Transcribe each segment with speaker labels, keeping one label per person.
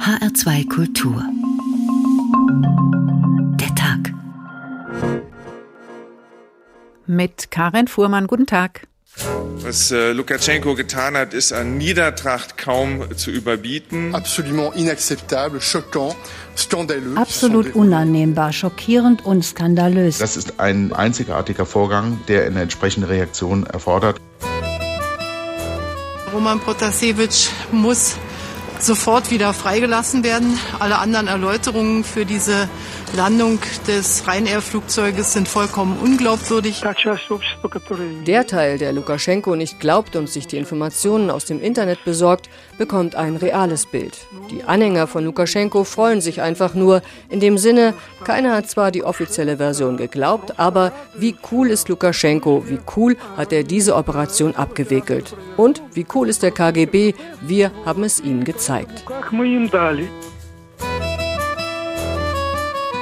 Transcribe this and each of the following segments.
Speaker 1: HR2 Kultur. Der Tag.
Speaker 2: Mit Karin Fuhrmann. Guten Tag.
Speaker 3: Was äh, Lukaschenko getan hat, ist an Niedertracht kaum zu überbieten.
Speaker 4: Absolument inacceptable, choquant, skandalös.
Speaker 5: Absolut unannehmbar, schockierend und skandalös.
Speaker 6: Das ist ein einzigartiger Vorgang, der eine entsprechende Reaktion erfordert.
Speaker 7: Roman Protasevich muss sofort wieder freigelassen werden. Alle anderen Erläuterungen für diese Landung des Ryanair-Flugzeuges sind vollkommen unglaubwürdig.
Speaker 8: Der Teil, der Lukaschenko nicht glaubt und sich die Informationen aus dem Internet besorgt, bekommt ein reales Bild. Die Anhänger von Lukaschenko freuen sich einfach nur in dem Sinne, keiner hat zwar die offizielle Version geglaubt, aber wie cool ist Lukaschenko, wie cool hat er diese Operation abgewickelt. Und wie cool ist der KGB, wir haben es ihm gezeigt.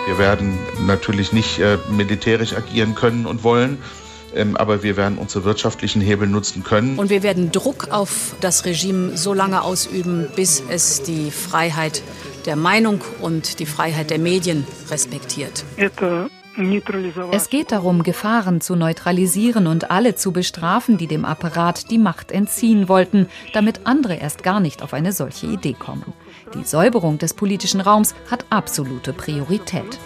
Speaker 6: Wir werden natürlich nicht äh, militärisch agieren können und wollen, ähm, aber wir werden unsere wirtschaftlichen Hebel nutzen können.
Speaker 9: Und wir werden Druck auf das Regime so lange ausüben, bis es die Freiheit der Meinung und die Freiheit der Medien respektiert.
Speaker 10: Es geht darum, Gefahren zu neutralisieren und alle zu bestrafen, die dem Apparat die Macht entziehen wollten, damit andere erst gar nicht auf eine solche Idee kommen. Die Säuberung des politischen Raums hat absolute Priorität.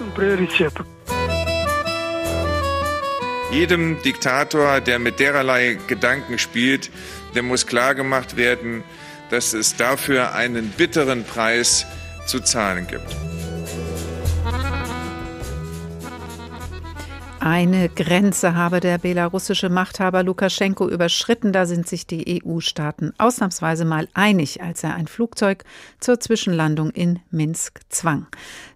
Speaker 3: Jedem Diktator, der mit dererlei Gedanken spielt, der muss klargemacht werden, dass es dafür einen bitteren Preis zu zahlen gibt.
Speaker 2: Eine Grenze habe der belarussische Machthaber Lukaschenko überschritten. Da sind sich die EU-Staaten ausnahmsweise mal einig, als er ein Flugzeug zur Zwischenlandung in Minsk zwang.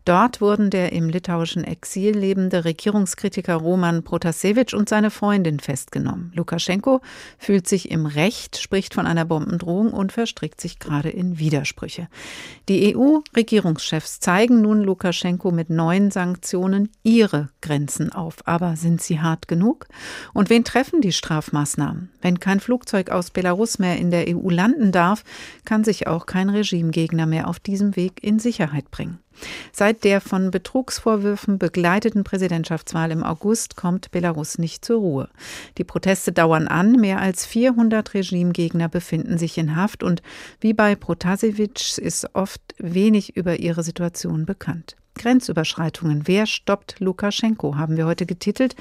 Speaker 2: Dort wurden der im litauischen Exil lebende Regierungskritiker Roman Protasevich und seine Freundin festgenommen. Lukaschenko fühlt sich im Recht, spricht von einer Bombendrohung und verstrickt sich gerade in Widersprüche. Die EU-Regierungschefs zeigen nun Lukaschenko mit neuen Sanktionen ihre Grenzen auf. Aber sind sie hart genug? Und wen treffen die Strafmaßnahmen? Wenn kein Flugzeug aus Belarus mehr in der EU landen darf, kann sich auch kein Regimegegner mehr auf diesem Weg in Sicherheit bringen. Seit der von Betrugsvorwürfen begleiteten Präsidentschaftswahl im August kommt Belarus nicht zur Ruhe. Die Proteste dauern an, mehr als 400 Regimegegner befinden sich in Haft und wie bei Protasevich ist oft wenig über ihre Situation bekannt. Grenzüberschreitungen. Wer stoppt Lukaschenko? haben wir heute getitelt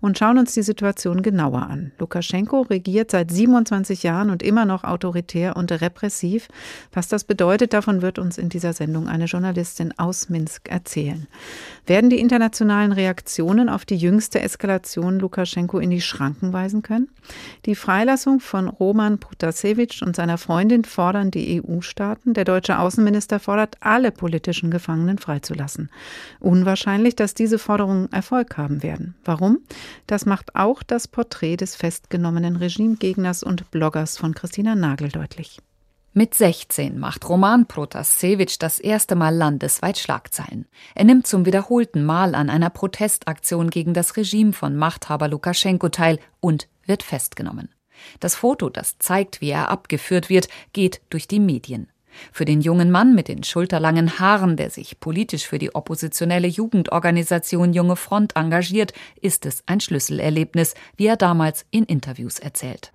Speaker 2: und schauen uns die Situation genauer an. Lukaschenko regiert seit 27 Jahren und immer noch autoritär und repressiv. Was das bedeutet, davon wird uns in dieser Sendung eine Journalistin aus Minsk erzählen. Werden die internationalen Reaktionen auf die jüngste Eskalation Lukaschenko in die Schranken weisen können? Die Freilassung von Roman Protasevich und seiner Freundin fordern die EU-Staaten. Der deutsche Außenminister fordert, alle politischen Gefangenen freizulassen lassen. Unwahrscheinlich, dass diese Forderungen Erfolg haben werden. Warum? Das macht auch das Porträt des festgenommenen Regimegegners und Bloggers von Christina Nagel deutlich.
Speaker 10: Mit 16 macht Roman Protasevich das erste Mal landesweit Schlagzeilen. Er nimmt zum wiederholten Mal an einer Protestaktion gegen das Regime von Machthaber Lukaschenko teil und wird festgenommen. Das Foto, das zeigt, wie er abgeführt wird, geht durch die Medien. Für den jungen Mann mit den schulterlangen Haaren, der sich politisch für die oppositionelle Jugendorganisation Junge Front engagiert, ist es ein Schlüsselerlebnis, wie er damals in Interviews erzählt.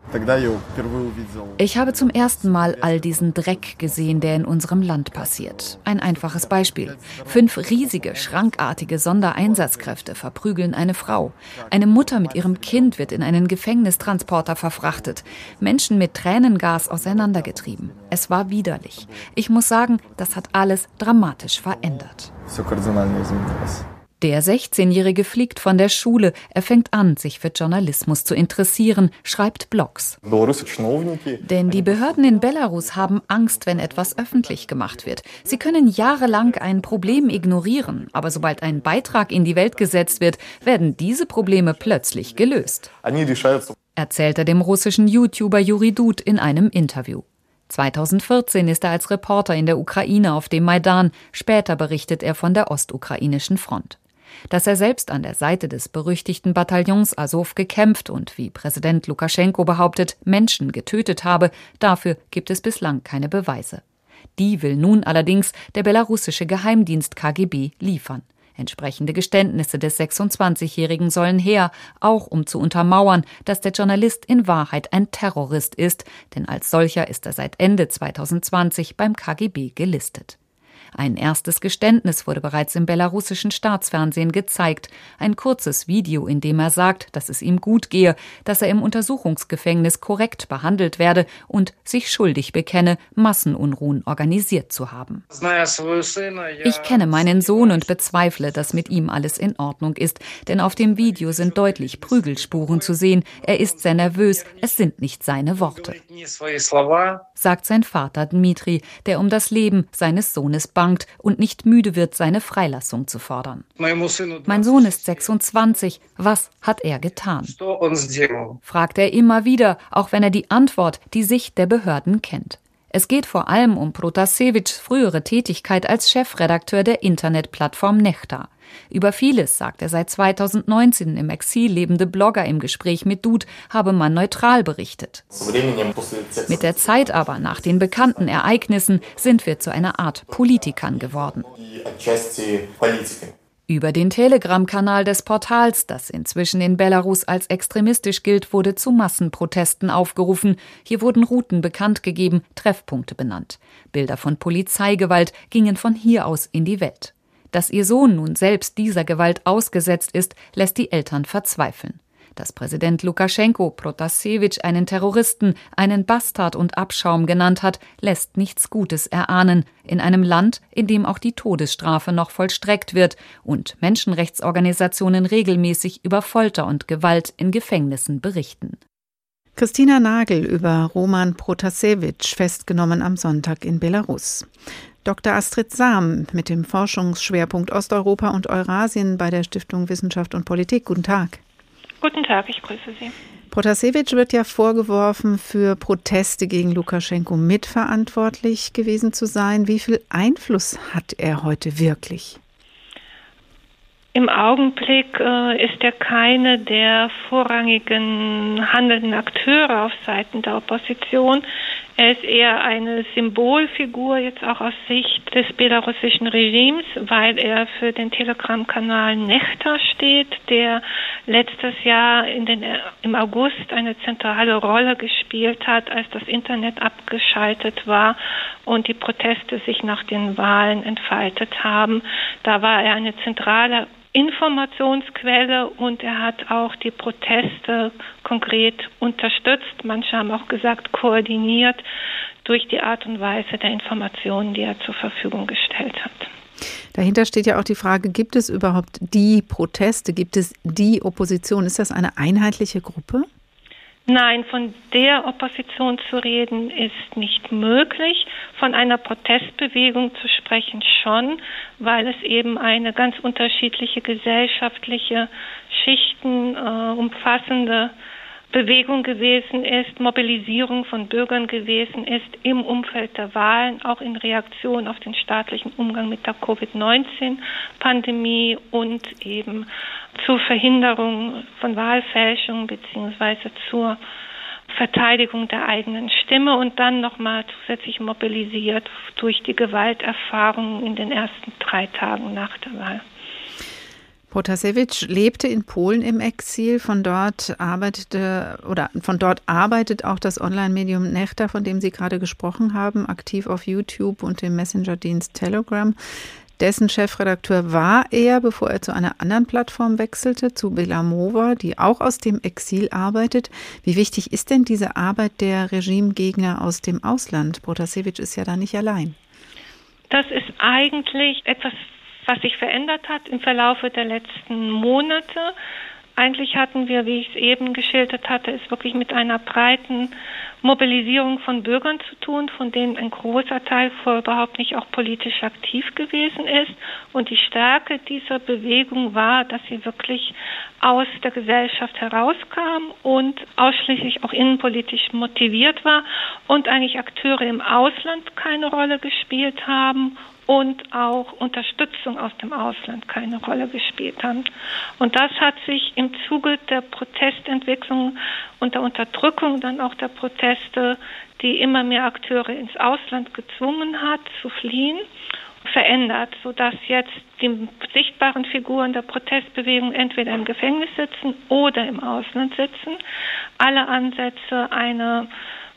Speaker 10: Ich habe zum ersten Mal all diesen Dreck gesehen, der in unserem Land passiert. Ein einfaches Beispiel. Fünf riesige, schrankartige Sondereinsatzkräfte verprügeln eine Frau. Eine Mutter mit ihrem Kind wird in einen Gefängnistransporter verfrachtet. Menschen mit Tränengas auseinandergetrieben. Es war widerlich. Ich muss sagen, das hat alles dramatisch verändert. Der 16-Jährige fliegt von der Schule. Er fängt an, sich für Journalismus zu interessieren, schreibt Blogs. Denn die Behörden in Belarus haben Angst, wenn etwas öffentlich gemacht wird. Sie können jahrelang ein Problem ignorieren, aber sobald ein Beitrag in die Welt gesetzt wird, werden diese Probleme plötzlich gelöst. Erzählt er dem russischen YouTuber Juri Dud in einem Interview. 2014 ist er als Reporter in der Ukraine auf dem Maidan, später berichtet er von der ostukrainischen Front. Dass er selbst an der Seite des berüchtigten Bataillons Azov gekämpft und, wie Präsident Lukaschenko behauptet, Menschen getötet habe, dafür gibt es bislang keine Beweise. Die will nun allerdings der belarussische Geheimdienst KGB liefern. Entsprechende Geständnisse des 26-Jährigen sollen her, auch um zu untermauern, dass der Journalist in Wahrheit ein Terrorist ist, denn als solcher ist er seit Ende 2020 beim KGB gelistet. Ein erstes Geständnis wurde bereits im belarussischen Staatsfernsehen gezeigt. Ein kurzes Video, in dem er sagt, dass es ihm gut gehe, dass er im Untersuchungsgefängnis korrekt behandelt werde und sich schuldig bekenne, Massenunruhen organisiert zu haben. Ich kenne meinen Sohn und bezweifle, dass mit ihm alles in Ordnung ist, denn auf dem Video sind deutlich Prügelspuren zu sehen. Er ist sehr nervös, es sind nicht seine Worte, sagt sein Vater Dmitri, der um das Leben seines Sohnes bangt bangt und nicht müde wird, seine Freilassung zu fordern. Mein Sohn ist 26. Was hat er getan? fragt er immer wieder, auch wenn er die Antwort, die Sicht der Behörden kennt. Es geht vor allem um Protasevich frühere Tätigkeit als Chefredakteur der Internetplattform Nechta. Über vieles, sagt er seit 2019 im Exil lebende Blogger im Gespräch mit Dud, habe man neutral berichtet. Mit der Zeit aber, nach den bekannten Ereignissen, sind wir zu einer Art Politikern geworden. Über den Telegram-Kanal des Portals, das inzwischen in Belarus als extremistisch gilt, wurde zu Massenprotesten aufgerufen. Hier wurden Routen bekannt gegeben, Treffpunkte benannt. Bilder von Polizeigewalt gingen von hier aus in die Welt. Dass ihr Sohn nun selbst dieser Gewalt ausgesetzt ist, lässt die Eltern verzweifeln. Dass Präsident Lukaschenko Protasevich einen Terroristen, einen Bastard und Abschaum genannt hat, lässt nichts Gutes erahnen, in einem Land, in dem auch die Todesstrafe noch vollstreckt wird und Menschenrechtsorganisationen regelmäßig über Folter und Gewalt in Gefängnissen berichten.
Speaker 2: Christina Nagel über Roman Protasevich, festgenommen am Sonntag in Belarus. Dr. Astrid Sam mit dem Forschungsschwerpunkt Osteuropa und Eurasien bei der Stiftung Wissenschaft und Politik. Guten Tag.
Speaker 11: Guten Tag, ich grüße Sie.
Speaker 2: Protasevich wird ja vorgeworfen, für Proteste gegen Lukaschenko mitverantwortlich gewesen zu sein. Wie viel Einfluss hat er heute wirklich?
Speaker 11: Im Augenblick äh, ist er keine der vorrangigen handelnden Akteure auf Seiten der Opposition. Er ist eher eine Symbolfigur jetzt auch aus Sicht des belarussischen Regimes, weil er für den Telegram-Kanal Nechta steht, der letztes Jahr den, im August eine zentrale Rolle gespielt hat, als das Internet abgeschaltet war und die Proteste sich nach den Wahlen entfaltet haben. Da war er eine zentrale Informationsquelle und er hat auch die Proteste konkret unterstützt. Manche haben auch gesagt, koordiniert durch die Art und Weise der Informationen, die er zur Verfügung gestellt hat.
Speaker 2: Dahinter steht ja auch die Frage, gibt es überhaupt die Proteste, gibt es die Opposition? Ist das eine einheitliche Gruppe?
Speaker 11: Nein, von der Opposition zu reden ist nicht möglich. Von einer Protestbewegung zu sprechen schon, weil es eben eine ganz unterschiedliche gesellschaftliche Schichten äh, umfassende Bewegung gewesen ist, Mobilisierung von Bürgern gewesen ist im Umfeld der Wahlen, auch in Reaktion auf den staatlichen Umgang mit der Covid-19-Pandemie und eben zur Verhinderung von Wahlfälschung beziehungsweise zur Verteidigung der eigenen Stimme und dann nochmal zusätzlich mobilisiert durch die Gewalterfahrungen in den ersten drei Tagen nach der Wahl.
Speaker 2: Protasevich lebte in Polen im Exil. Von dort arbeitete oder von dort arbeitet auch das Online-Medium Nechta, von dem Sie gerade gesprochen haben, aktiv auf YouTube und dem Messenger-Dienst Telegram. Dessen Chefredakteur war er, bevor er zu einer anderen Plattform wechselte, zu Belamova, die auch aus dem Exil arbeitet. Wie wichtig ist denn diese Arbeit der Regimegegner aus dem Ausland? Protasevich ist ja da nicht allein.
Speaker 11: Das ist eigentlich etwas was sich verändert hat im Verlaufe der letzten Monate. Eigentlich hatten wir, wie ich es eben geschildert hatte, es wirklich mit einer breiten Mobilisierung von Bürgern zu tun, von denen ein großer Teil vorher überhaupt nicht auch politisch aktiv gewesen ist. Und die Stärke dieser Bewegung war, dass sie wirklich aus der Gesellschaft herauskam und ausschließlich auch innenpolitisch motiviert war und eigentlich Akteure im Ausland keine Rolle gespielt haben und auch Unterstützung aus dem Ausland keine Rolle gespielt haben. Und das hat sich im Zuge der Protestentwicklung und der Unterdrückung dann auch der Proteste, die immer mehr Akteure ins Ausland gezwungen hat, zu fliehen, verändert, sodass jetzt die sichtbaren Figuren der Protestbewegung entweder im Gefängnis sitzen oder im Ausland sitzen. Alle Ansätze einer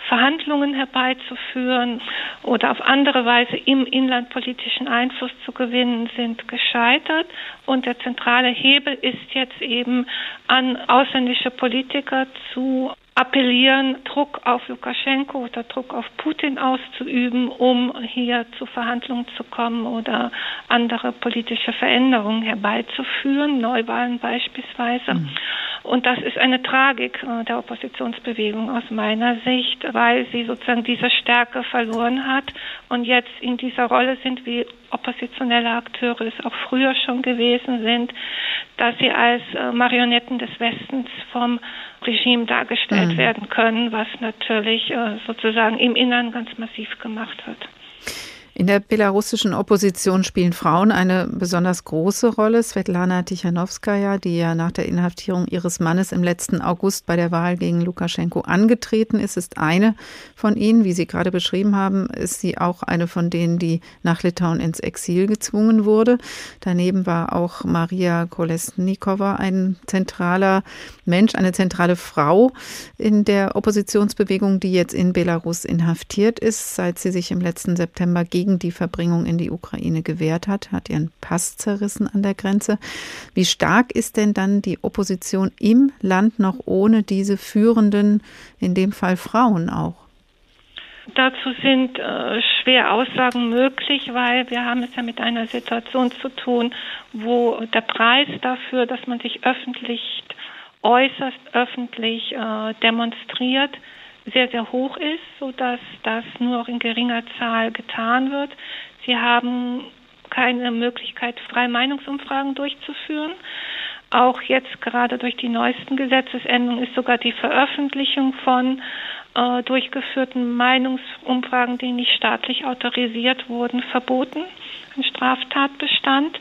Speaker 11: Verhandlungen herbeizuführen oder auf andere Weise im Inland politischen Einfluss zu gewinnen, sind gescheitert. Und der zentrale Hebel ist jetzt eben an ausländische Politiker zu appellieren, Druck auf Lukaschenko oder Druck auf Putin auszuüben, um hier zu Verhandlungen zu kommen oder andere politische Veränderungen herbeizuführen, Neuwahlen beispielsweise. Mhm. Und das ist eine Tragik äh, der Oppositionsbewegung aus meiner Sicht, weil sie sozusagen diese Stärke verloren hat und jetzt in dieser Rolle sind, wie oppositionelle Akteure es auch früher schon gewesen sind, dass sie als äh, Marionetten des Westens vom Regime dargestellt mhm. werden können, was natürlich äh, sozusagen im Innern ganz massiv gemacht wird.
Speaker 2: In der belarussischen Opposition spielen Frauen eine besonders große Rolle. Svetlana Tichanowskaja, die ja nach der Inhaftierung ihres Mannes im letzten August bei der Wahl gegen Lukaschenko angetreten ist, ist eine von ihnen. Wie Sie gerade beschrieben haben, ist sie auch eine von denen, die nach Litauen ins Exil gezwungen wurde. Daneben war auch Maria Kolesnikova ein zentraler Mensch, eine zentrale Frau in der Oppositionsbewegung, die jetzt in Belarus inhaftiert ist, seit sie sich im letzten September gegen gegen die Verbringung in die Ukraine gewehrt hat, hat ihren Pass zerrissen an der Grenze. Wie stark ist denn dann die Opposition im Land noch ohne diese führenden, in dem Fall Frauen auch?
Speaker 11: Dazu sind äh, schwer Aussagen möglich, weil wir haben es ja mit einer Situation zu tun, wo der Preis dafür, dass man sich öffentlich äußerst öffentlich äh, demonstriert, sehr, sehr hoch ist, sodass das nur auch in geringer Zahl getan wird. Sie haben keine Möglichkeit, freie Meinungsumfragen durchzuführen. Auch jetzt gerade durch die neuesten Gesetzesänderungen ist sogar die Veröffentlichung von äh, durchgeführten Meinungsumfragen, die nicht staatlich autorisiert wurden, verboten, ein Straftatbestand.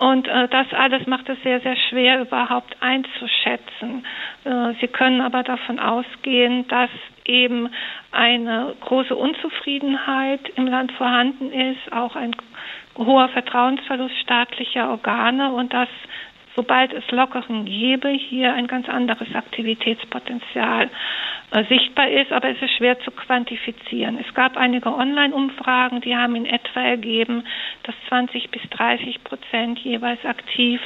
Speaker 11: Und äh, das alles macht es sehr, sehr schwer überhaupt einzuschätzen. Äh, Sie können aber davon ausgehen, dass eben eine große Unzufriedenheit im Land vorhanden ist, auch ein hoher Vertrauensverlust staatlicher Organe und dass sobald es Lockeren gäbe, hier ein ganz anderes Aktivitätspotenzial sichtbar ist, aber es ist schwer zu quantifizieren. Es gab einige Online-Umfragen, die haben in etwa ergeben, dass 20 bis 30 Prozent jeweils aktiv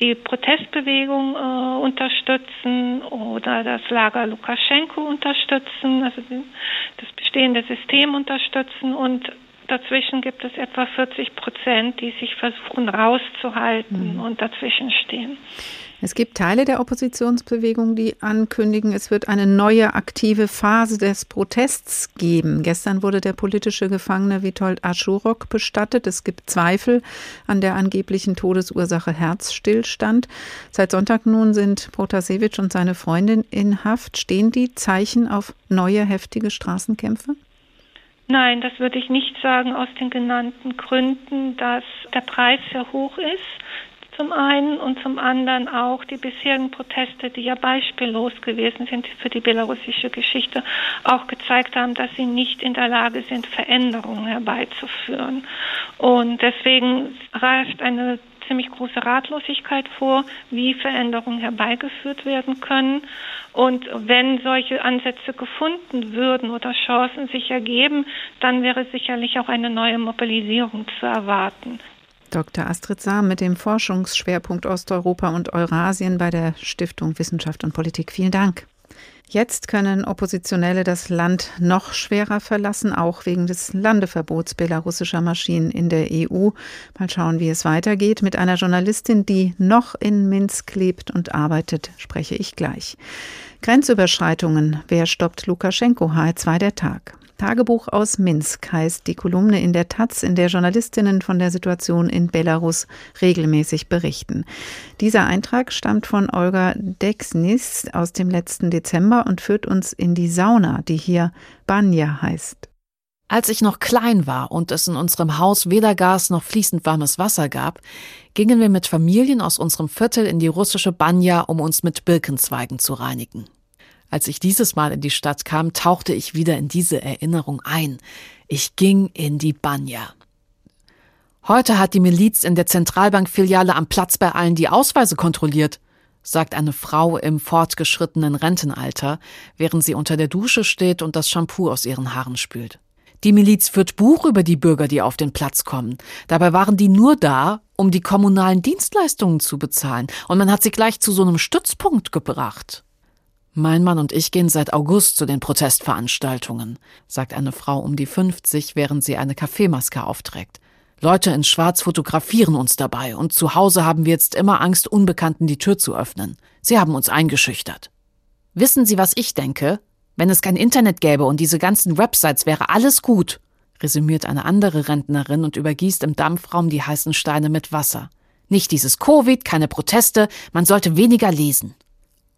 Speaker 11: die Protestbewegung äh, unterstützen oder das Lager Lukaschenko unterstützen, also das bestehende System unterstützen und Dazwischen gibt es etwa 40 Prozent, die sich versuchen rauszuhalten mhm. und dazwischen stehen.
Speaker 2: Es gibt Teile der Oppositionsbewegung, die ankündigen, es wird eine neue aktive Phase des Protests geben. Gestern wurde der politische Gefangene Witold Aschurok bestattet. Es gibt Zweifel an der angeblichen Todesursache Herzstillstand. Seit Sonntag nun sind Protasevich und seine Freundin in Haft. Stehen die Zeichen auf neue heftige Straßenkämpfe?
Speaker 11: Nein, das würde ich nicht sagen aus den genannten Gründen, dass der Preis sehr hoch ist zum einen und zum anderen auch die bisherigen Proteste, die ja beispiellos gewesen sind für die belarussische Geschichte, auch gezeigt haben, dass sie nicht in der Lage sind, Veränderungen herbeizuführen. Und deswegen herrscht eine ziemlich große Ratlosigkeit vor, wie Veränderungen herbeigeführt werden können. Und wenn solche Ansätze gefunden würden oder Chancen sich ergeben, dann wäre sicherlich auch eine neue Mobilisierung zu erwarten.
Speaker 2: Dr. Astrid Sahm mit dem Forschungsschwerpunkt Osteuropa und Eurasien bei der Stiftung Wissenschaft und Politik. Vielen Dank. Jetzt können Oppositionelle das Land noch schwerer verlassen, auch wegen des Landeverbots belarussischer Maschinen in der EU. Mal schauen, wie es weitergeht. Mit einer Journalistin, die noch in Minsk lebt und arbeitet, spreche ich gleich. Grenzüberschreitungen. Wer stoppt Lukaschenko? H2 der Tag. Tagebuch aus Minsk heißt die Kolumne in der Taz, in der Journalistinnen von der Situation in Belarus regelmäßig berichten. Dieser Eintrag stammt von Olga Dexnis aus dem letzten Dezember und führt uns in die Sauna, die hier Banja heißt.
Speaker 12: Als ich noch klein war und es in unserem Haus weder Gas noch fließend warmes Wasser gab, gingen wir mit Familien aus unserem Viertel in die russische Banja, um uns mit Birkenzweigen zu reinigen. Als ich dieses Mal in die Stadt kam, tauchte ich wieder in diese Erinnerung ein. Ich ging in die Banja. Heute hat die Miliz in der Zentralbankfiliale am Platz bei allen die Ausweise kontrolliert, sagt eine Frau im fortgeschrittenen Rentenalter, während sie unter der Dusche steht und das Shampoo aus ihren Haaren spült. Die Miliz führt Buch über die Bürger, die auf den Platz kommen. Dabei waren die nur da, um die kommunalen Dienstleistungen zu bezahlen, und man hat sie gleich zu so einem Stützpunkt gebracht. Mein Mann und ich gehen seit August zu den Protestveranstaltungen, sagt eine Frau um die 50, während sie eine Kaffeemaske aufträgt. Leute in Schwarz fotografieren uns dabei und zu Hause haben wir jetzt immer Angst, Unbekannten die Tür zu öffnen. Sie haben uns eingeschüchtert. Wissen Sie, was ich denke? Wenn es kein Internet gäbe und diese ganzen Websites wäre alles gut, resümiert eine andere Rentnerin und übergießt im Dampfraum die heißen Steine mit Wasser. Nicht dieses Covid, keine Proteste, man sollte weniger lesen.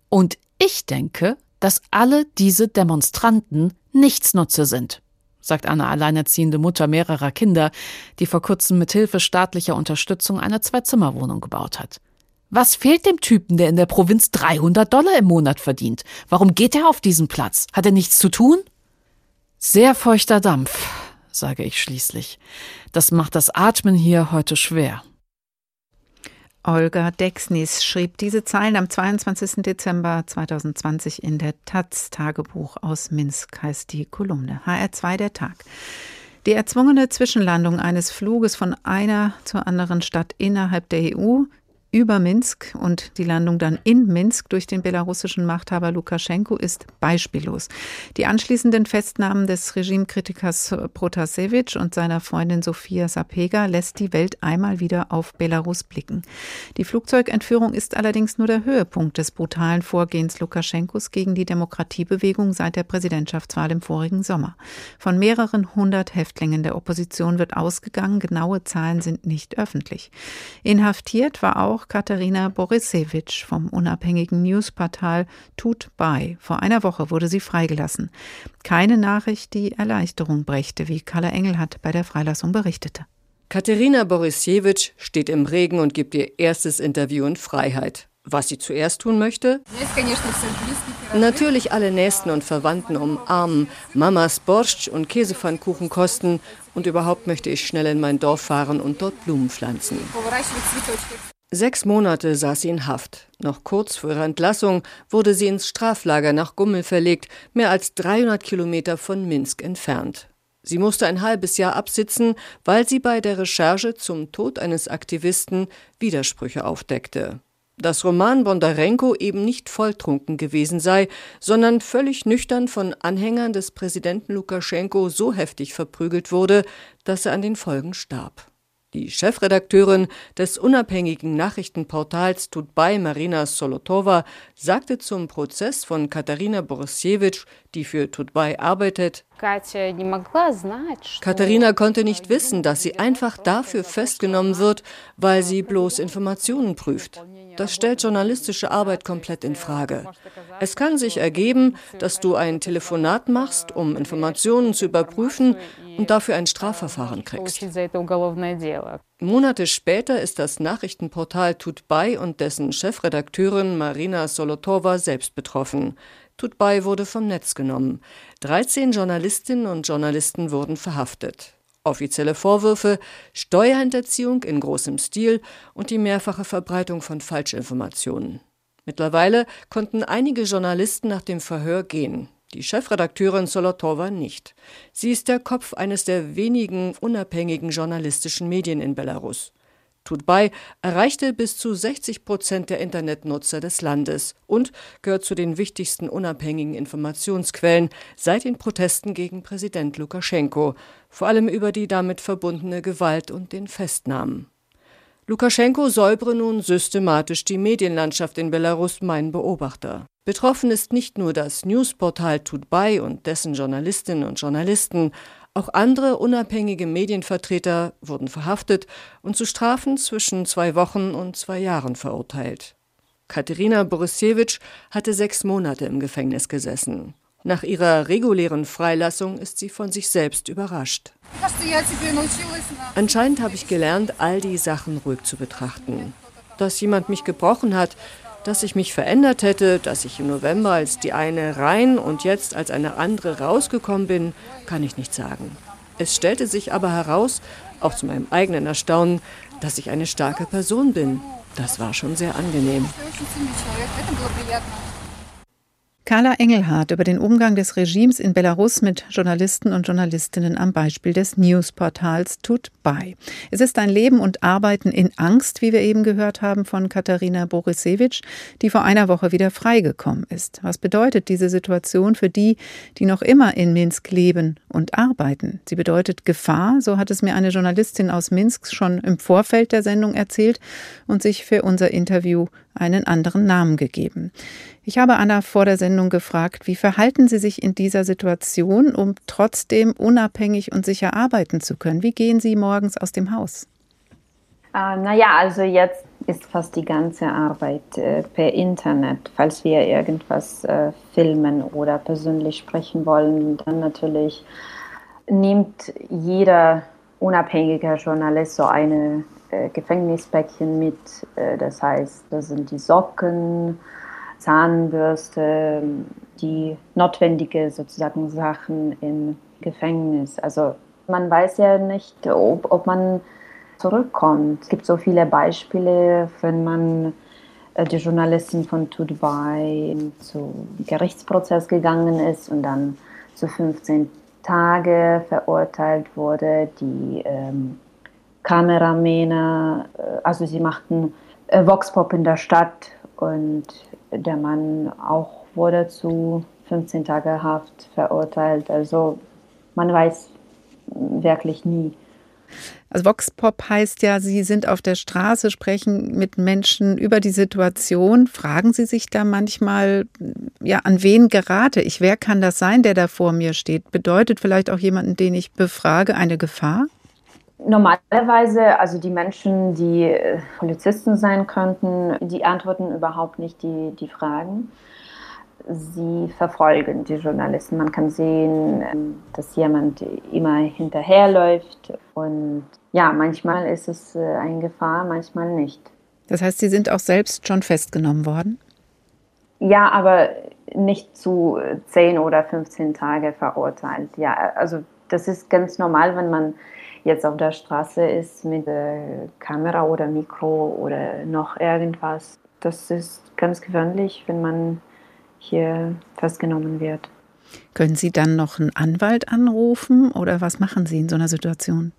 Speaker 12: Und ich denke, dass alle diese Demonstranten Nichtsnutze sind, sagt eine alleinerziehende Mutter mehrerer Kinder, die vor kurzem mit Hilfe staatlicher Unterstützung eine Zwei-Zimmer-Wohnung gebaut hat. Was fehlt dem Typen, der in der Provinz 300 Dollar im Monat verdient? Warum geht er auf diesen Platz? Hat er nichts zu tun? Sehr feuchter Dampf, sage ich schließlich. Das macht das Atmen hier heute schwer.
Speaker 2: Olga Dexnis schrieb diese Zeilen am 22. Dezember 2020 in der Taz Tagebuch aus Minsk, heißt die Kolumne. HR2 der Tag. Die erzwungene Zwischenlandung eines Fluges von einer zur anderen Stadt innerhalb der EU über Minsk und die Landung dann in Minsk durch den belarussischen Machthaber Lukaschenko ist beispiellos. Die anschließenden Festnahmen des Regimekritikers Protasevich und seiner Freundin Sofia Sapega lässt die Welt einmal wieder auf Belarus blicken. Die Flugzeugentführung ist allerdings nur der Höhepunkt des brutalen Vorgehens Lukaschenkos gegen die Demokratiebewegung seit der Präsidentschaftswahl im vorigen Sommer. Von mehreren hundert Häftlingen der Opposition wird ausgegangen, genaue Zahlen sind nicht öffentlich. Inhaftiert war auch auch Katharina Borisewitsch vom unabhängigen Newsportal Tut bei. Vor einer Woche wurde sie freigelassen. Keine Nachricht, die Erleichterung brächte, wie Carla Engelhardt bei der Freilassung berichtete.
Speaker 8: Katerina Borisjewitsch steht im Regen und gibt ihr erstes Interview in Freiheit. Was sie zuerst tun möchte? Natürlich alle Nächsten und Verwandten umarmen, Mamas Borscht und Käsepfannkuchen kosten und überhaupt möchte ich schnell in mein Dorf fahren und dort Blumen pflanzen. Sechs Monate saß sie in Haft. Noch kurz vor ihrer Entlassung wurde sie ins Straflager nach Gummel verlegt, mehr als 300 Kilometer von Minsk entfernt. Sie musste ein halbes Jahr absitzen, weil sie bei der Recherche zum Tod eines Aktivisten Widersprüche aufdeckte. Dass Roman Bondarenko eben nicht volltrunken gewesen sei, sondern völlig nüchtern von Anhängern des Präsidenten Lukaschenko so heftig verprügelt wurde, dass er an den Folgen starb. Die Chefredakteurin des unabhängigen Nachrichtenportals Tutbay Marina Solotova sagte zum Prozess von Katharina Borosiewicz, die für Tutbay arbeitet, Katharina konnte nicht wissen, dass sie einfach dafür festgenommen wird, weil sie bloß Informationen prüft. Das stellt journalistische Arbeit komplett in Frage. Es kann sich ergeben, dass du ein Telefonat machst, um Informationen zu überprüfen und dafür ein Strafverfahren kriegst. Monate später ist das Nachrichtenportal Tutbay und dessen Chefredakteurin Marina Solotova selbst betroffen. Tutbay wurde vom Netz genommen. 13 Journalistinnen und Journalisten wurden verhaftet. Offizielle Vorwürfe Steuerhinterziehung in großem Stil und die mehrfache Verbreitung von Falschinformationen. Mittlerweile konnten einige Journalisten nach dem Verhör gehen. Die Chefredakteurin Solotova nicht. Sie ist der Kopf eines der wenigen unabhängigen journalistischen Medien in Belarus. Tutbay erreichte bis zu 60 Prozent der Internetnutzer des Landes und gehört zu den wichtigsten unabhängigen Informationsquellen seit den Protesten gegen Präsident Lukaschenko, vor allem über die damit verbundene Gewalt und den Festnahmen. Lukaschenko säubere nun systematisch die Medienlandschaft in Belarus, mein Beobachter. Betroffen ist nicht nur das Newsportal Tutbay und dessen Journalistinnen und Journalisten, auch andere unabhängige Medienvertreter wurden verhaftet und zu Strafen zwischen zwei Wochen und zwei Jahren verurteilt. Katerina Borisiewicz hatte sechs Monate im Gefängnis gesessen. Nach ihrer regulären Freilassung ist sie von sich selbst überrascht. Anscheinend habe ich gelernt, all die Sachen ruhig zu betrachten. Dass jemand mich gebrochen hat, dass ich mich verändert hätte, dass ich im November als die eine rein und jetzt als eine andere rausgekommen bin, kann ich nicht sagen. Es stellte sich aber heraus, auch zu meinem eigenen Erstaunen, dass ich eine starke Person bin. Das war schon sehr angenehm.
Speaker 2: Carla Engelhardt über den Umgang des Regimes in Belarus mit Journalisten und Journalistinnen am Beispiel des Newsportals Tut bei. Es ist ein Leben und Arbeiten in Angst, wie wir eben gehört haben von Katharina Borisewitsch, die vor einer Woche wieder freigekommen ist. Was bedeutet diese Situation für die, die noch immer in Minsk leben und arbeiten? Sie bedeutet Gefahr, so hat es mir eine Journalistin aus Minsk schon im Vorfeld der Sendung erzählt und sich für unser Interview einen anderen Namen gegeben. Ich habe Anna vor der Sendung gefragt, wie verhalten Sie sich in dieser Situation, um trotzdem unabhängig und sicher arbeiten zu können? Wie gehen Sie morgens aus dem Haus?
Speaker 13: Äh, naja, also jetzt ist fast die ganze Arbeit äh, per Internet. Falls wir irgendwas äh, filmen oder persönlich sprechen wollen, dann natürlich nimmt jeder unabhängige Journalist so eine äh, Gefängnispäckchen mit. Äh, das heißt, das sind die Socken, Zahnbürste, die notwendige sozusagen Sachen im Gefängnis. Also man weiß ja nicht, ob, ob man zurückkommt. Es gibt so viele Beispiele, wenn man äh, die Journalistin von Dubai zu Gerichtsprozess gegangen ist und dann zu 15 Tage verurteilt wurde. Die ähm, Kameramänner, äh, also sie machten äh, Voxpop in der Stadt und der Mann auch wurde zu 15 Tage Haft verurteilt. Also man weiß wirklich nie.
Speaker 2: Also Vox Pop heißt ja, Sie sind auf der Straße, sprechen mit Menschen über die Situation. Fragen Sie sich da manchmal, ja, an wen gerate ich? Wer kann das sein, der da vor mir steht? Bedeutet vielleicht auch jemanden, den ich befrage, eine Gefahr?
Speaker 13: Normalerweise, also die Menschen, die äh, Polizisten sein könnten, die antworten überhaupt nicht die, die Fragen. Sie verfolgen die Journalisten. Man kann sehen, ähm, dass jemand immer hinterherläuft. Und ja, manchmal ist es äh, eine Gefahr, manchmal nicht.
Speaker 2: Das heißt, Sie sind auch selbst schon festgenommen worden?
Speaker 13: Ja, aber nicht zu 10 oder 15 Tage verurteilt. Ja, also das ist ganz normal, wenn man jetzt auf der Straße ist mit Kamera oder Mikro oder noch irgendwas. Das ist ganz gewöhnlich, wenn man hier festgenommen wird.
Speaker 2: Können Sie dann noch einen Anwalt anrufen oder was machen Sie in so einer Situation?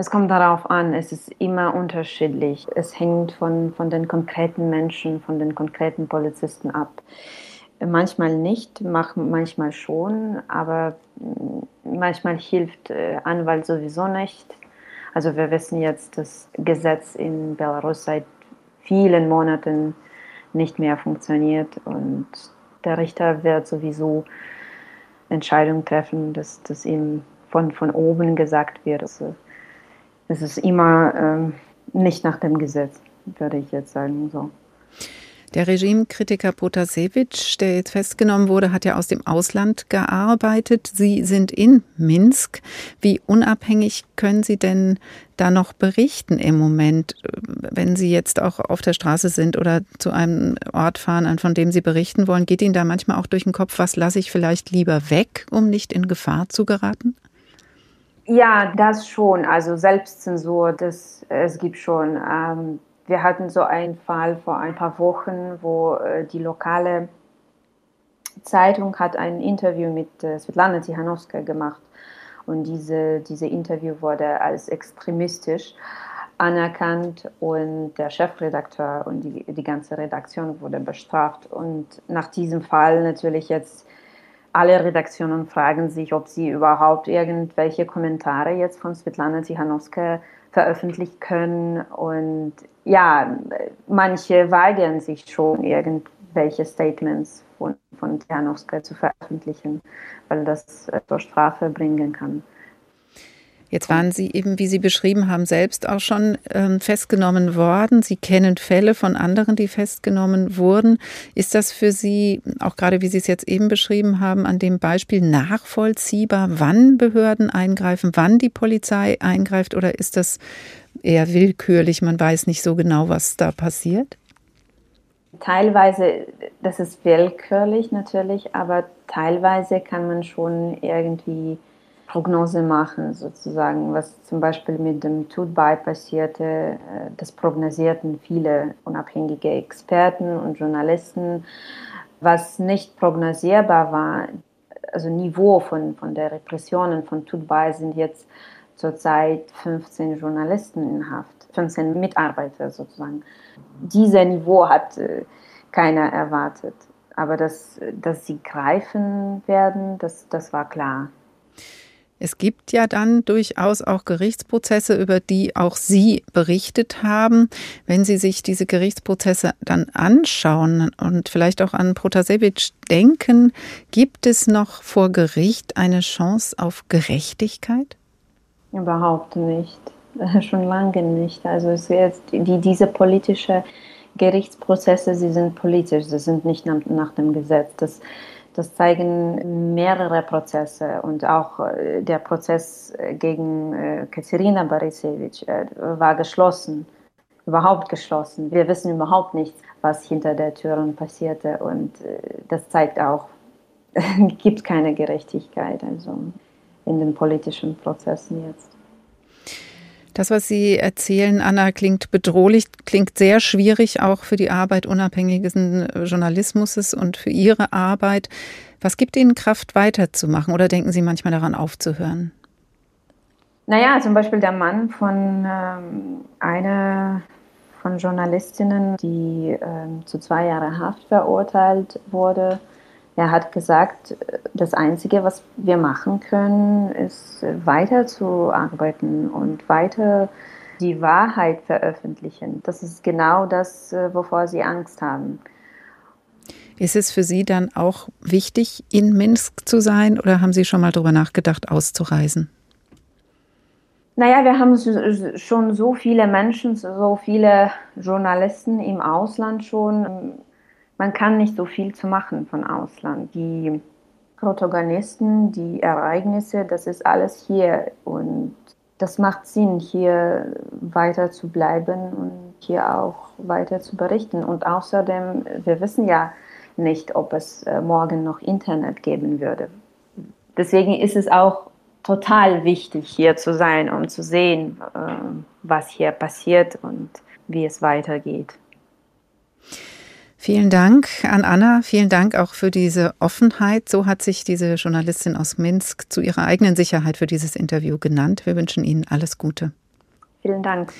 Speaker 13: Es kommt darauf an, es ist immer unterschiedlich. Es hängt von, von den konkreten Menschen, von den konkreten Polizisten ab. Manchmal nicht, manchmal schon, aber manchmal hilft äh, Anwalt sowieso nicht. Also wir wissen jetzt, das Gesetz in Belarus seit vielen Monaten nicht mehr funktioniert und der Richter wird sowieso Entscheidungen treffen, dass das ihm von, von oben gesagt wird. Also, es ist immer ähm, nicht nach dem Gesetz, würde ich jetzt sagen so.
Speaker 2: Der Regimekritiker Protasevich, der jetzt festgenommen wurde, hat ja aus dem Ausland gearbeitet. Sie sind in Minsk. Wie unabhängig können Sie denn da noch berichten im Moment, wenn Sie jetzt auch auf der Straße sind oder zu einem Ort fahren, von dem Sie berichten wollen? Geht Ihnen da manchmal auch durch den Kopf, was lasse ich vielleicht lieber weg, um nicht in Gefahr zu geraten?
Speaker 13: Ja, das schon. Also Selbstzensur, das es gibt schon. Ähm, wir hatten so einen Fall vor ein paar Wochen, wo äh, die lokale Zeitung hat ein Interview mit äh, Svetlana Tichanowska gemacht und diese, diese Interview wurde als extremistisch anerkannt und der Chefredakteur und die, die ganze Redaktion wurde bestraft. Und nach diesem Fall natürlich jetzt alle Redaktionen fragen sich, ob sie überhaupt irgendwelche Kommentare jetzt von Svetlana Tichanowska veröffentlichen können. Und ja, manche weigern sich schon, irgendwelche Statements von, von Tjanowska zu veröffentlichen, weil das zur Strafe bringen kann.
Speaker 2: Jetzt waren Sie eben, wie Sie beschrieben haben, selbst auch schon ähm, festgenommen worden. Sie kennen Fälle von anderen, die festgenommen wurden. Ist das für Sie, auch gerade wie Sie es jetzt eben beschrieben haben, an dem Beispiel nachvollziehbar, wann Behörden eingreifen, wann die Polizei eingreift oder ist das eher willkürlich? Man weiß nicht so genau, was da passiert?
Speaker 13: Teilweise, das ist willkürlich natürlich, aber teilweise kann man schon irgendwie Prognose machen, sozusagen, was zum Beispiel mit dem Tudbay passierte. Äh, das prognosierten viele unabhängige Experten und Journalisten. Was nicht prognosierbar war, also Niveau von, von der Repressionen von Tudbay sind jetzt zurzeit 15 Journalisten in Haft, 15 Mitarbeiter sozusagen. Dieser Niveau hat äh, keiner erwartet. Aber dass, dass sie greifen werden, das, das war klar.
Speaker 2: Es gibt ja dann durchaus auch Gerichtsprozesse, über die auch Sie berichtet haben. Wenn Sie sich diese Gerichtsprozesse dann anschauen und vielleicht auch an Protasevich denken, gibt es noch vor Gericht eine Chance auf Gerechtigkeit?
Speaker 13: Überhaupt nicht. Schon lange nicht. Also es wird die, diese politische Gerichtsprozesse, sie sind politisch, sie sind nicht nach, nach dem Gesetz. Das, das zeigen mehrere Prozesse und auch äh, der Prozess gegen äh, Katerina Borisevich äh, war geschlossen, überhaupt geschlossen. Wir wissen überhaupt nicht, was hinter der Türen passierte und das zeigt auch, es gibt keine Gerechtigkeit also in den politischen Prozessen jetzt.
Speaker 2: Das, was Sie erzählen, Anna, klingt bedrohlich, klingt sehr schwierig auch für die Arbeit unabhängigen Journalismus und für Ihre Arbeit. Was gibt Ihnen Kraft, weiterzumachen oder denken Sie manchmal daran aufzuhören?
Speaker 13: Naja, zum Beispiel der Mann von ähm, einer von Journalistinnen, die ähm, zu zwei Jahren Haft verurteilt wurde, er hat gesagt, das Einzige, was wir machen können, ist weiterzuarbeiten und weiter die Wahrheit veröffentlichen. Das ist genau das, wovor sie Angst haben.
Speaker 2: Ist es für Sie dann auch wichtig, in Minsk zu sein oder haben Sie schon mal darüber nachgedacht, auszureisen?
Speaker 13: Naja, wir haben schon so viele Menschen, so viele Journalisten im Ausland schon man kann nicht so viel zu machen von Ausland. Die Protagonisten, die Ereignisse, das ist alles hier und das macht Sinn, hier weiter zu bleiben und hier auch weiter zu berichten. Und außerdem, wir wissen ja nicht, ob es äh, morgen noch Internet geben würde. Deswegen ist es auch total wichtig, hier zu sein, um zu sehen, äh, was hier passiert und wie es weitergeht.
Speaker 2: Vielen Dank an Anna. Vielen Dank auch für diese Offenheit. So hat sich diese Journalistin aus Minsk zu ihrer eigenen Sicherheit für dieses Interview genannt. Wir wünschen Ihnen alles Gute.
Speaker 13: Vielen Dank.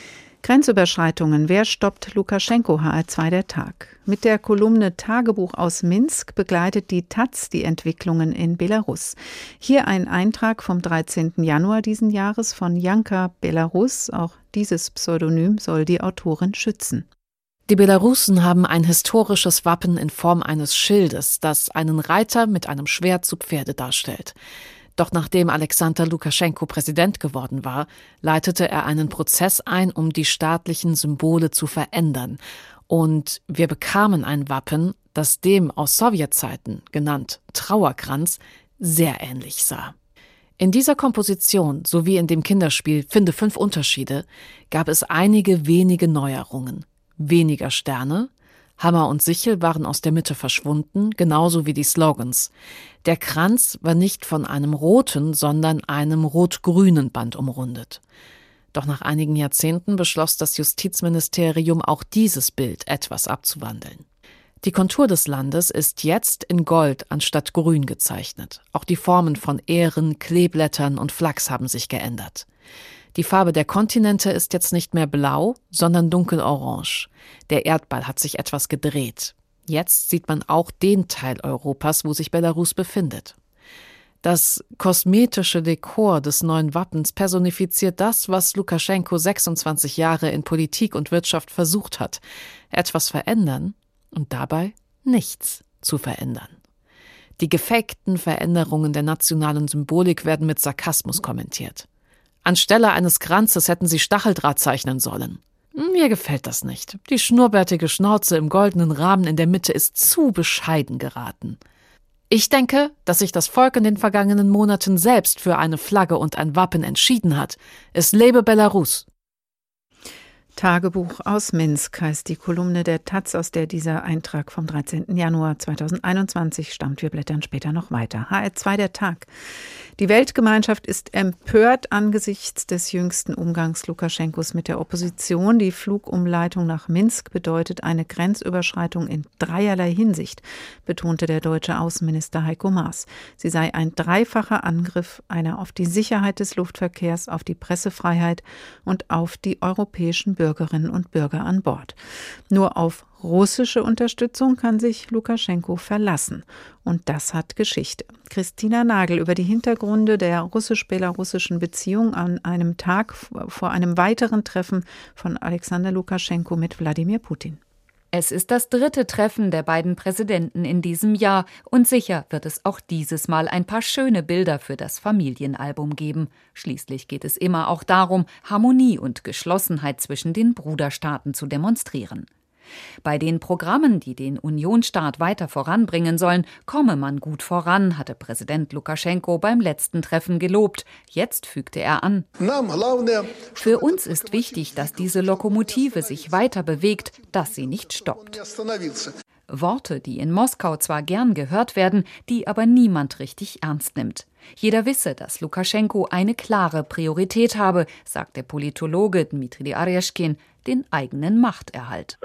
Speaker 2: Grenzüberschreitungen. Wer stoppt Lukaschenko? HR2 der Tag. Mit der Kolumne Tagebuch aus Minsk begleitet die Taz die Entwicklungen in Belarus. Hier ein Eintrag vom 13. Januar diesen Jahres von Janka Belarus. Auch dieses Pseudonym soll die Autorin schützen.
Speaker 12: Die Belarusen haben ein historisches Wappen in Form eines Schildes, das einen Reiter mit einem Schwert zu Pferde darstellt. Doch nachdem Alexander Lukaschenko Präsident geworden war, leitete er einen Prozess ein, um die staatlichen Symbole zu verändern. Und wir bekamen ein Wappen, das dem aus Sowjetzeiten, genannt Trauerkranz, sehr ähnlich sah. In dieser Komposition sowie in dem Kinderspiel Finde fünf Unterschiede gab es einige wenige Neuerungen weniger Sterne, Hammer und Sichel waren aus der Mitte verschwunden, genauso wie die Slogans. Der Kranz war nicht von einem roten, sondern einem rot-grünen Band umrundet. Doch nach einigen Jahrzehnten beschloss das Justizministerium auch dieses Bild etwas abzuwandeln. Die Kontur des Landes ist jetzt in Gold anstatt grün gezeichnet. Auch die Formen von Ähren, Kleeblättern und Flachs haben sich geändert. Die Farbe der Kontinente ist jetzt nicht mehr blau, sondern dunkelorange. Der Erdball hat sich etwas gedreht. Jetzt sieht man auch den Teil Europas, wo sich Belarus befindet. Das kosmetische Dekor des neuen Wappens personifiziert das, was Lukaschenko 26 Jahre in Politik und Wirtschaft versucht hat. Etwas verändern und dabei nichts zu verändern. Die gefakten Veränderungen der nationalen Symbolik werden mit Sarkasmus kommentiert. Anstelle eines Kranzes hätten sie Stacheldraht zeichnen sollen. Mir gefällt das nicht. Die schnurrbärtige Schnauze im goldenen Rahmen in der Mitte ist zu bescheiden geraten. Ich denke, dass sich das Volk in den vergangenen Monaten selbst für eine Flagge und ein Wappen entschieden hat. Es lebe Belarus.
Speaker 2: Tagebuch aus Minsk heißt die Kolumne der Taz, aus der dieser Eintrag vom 13. Januar 2021 stammt. Wir blättern später noch weiter. HR2 der Tag. Die Weltgemeinschaft ist empört angesichts des jüngsten Umgangs Lukaschenkos mit der Opposition. Die Flugumleitung nach Minsk bedeutet eine Grenzüberschreitung in dreierlei Hinsicht, betonte der deutsche Außenminister Heiko Maas. Sie sei ein dreifacher Angriff, einer auf die Sicherheit des Luftverkehrs, auf die Pressefreiheit und auf die europäischen Bürger. Bürgerinnen und Bürger an Bord. Nur auf russische Unterstützung kann sich Lukaschenko verlassen. Und das hat Geschichte. Christina Nagel über die Hintergründe der russisch-belarussischen Beziehung an einem Tag vor einem weiteren Treffen von Alexander Lukaschenko mit Wladimir Putin.
Speaker 10: Es ist das dritte Treffen der beiden Präsidenten in diesem Jahr und sicher wird es auch dieses Mal ein paar schöne Bilder für das Familienalbum geben. Schließlich geht es immer auch darum, Harmonie und Geschlossenheit zwischen den Bruderstaaten zu demonstrieren. Bei den Programmen, die den Unionsstaat weiter voranbringen sollen, komme man gut voran, hatte Präsident Lukaschenko beim letzten Treffen gelobt. Jetzt fügte er an. Für uns ist wichtig, dass diese Lokomotive sich weiter bewegt, dass sie nicht stoppt. Worte, die in Moskau zwar gern gehört werden, die aber niemand richtig ernst nimmt. Jeder wisse, dass Lukaschenko eine klare Priorität habe, sagt der Politologe Dmitri Areschkin, den eigenen Machterhalt.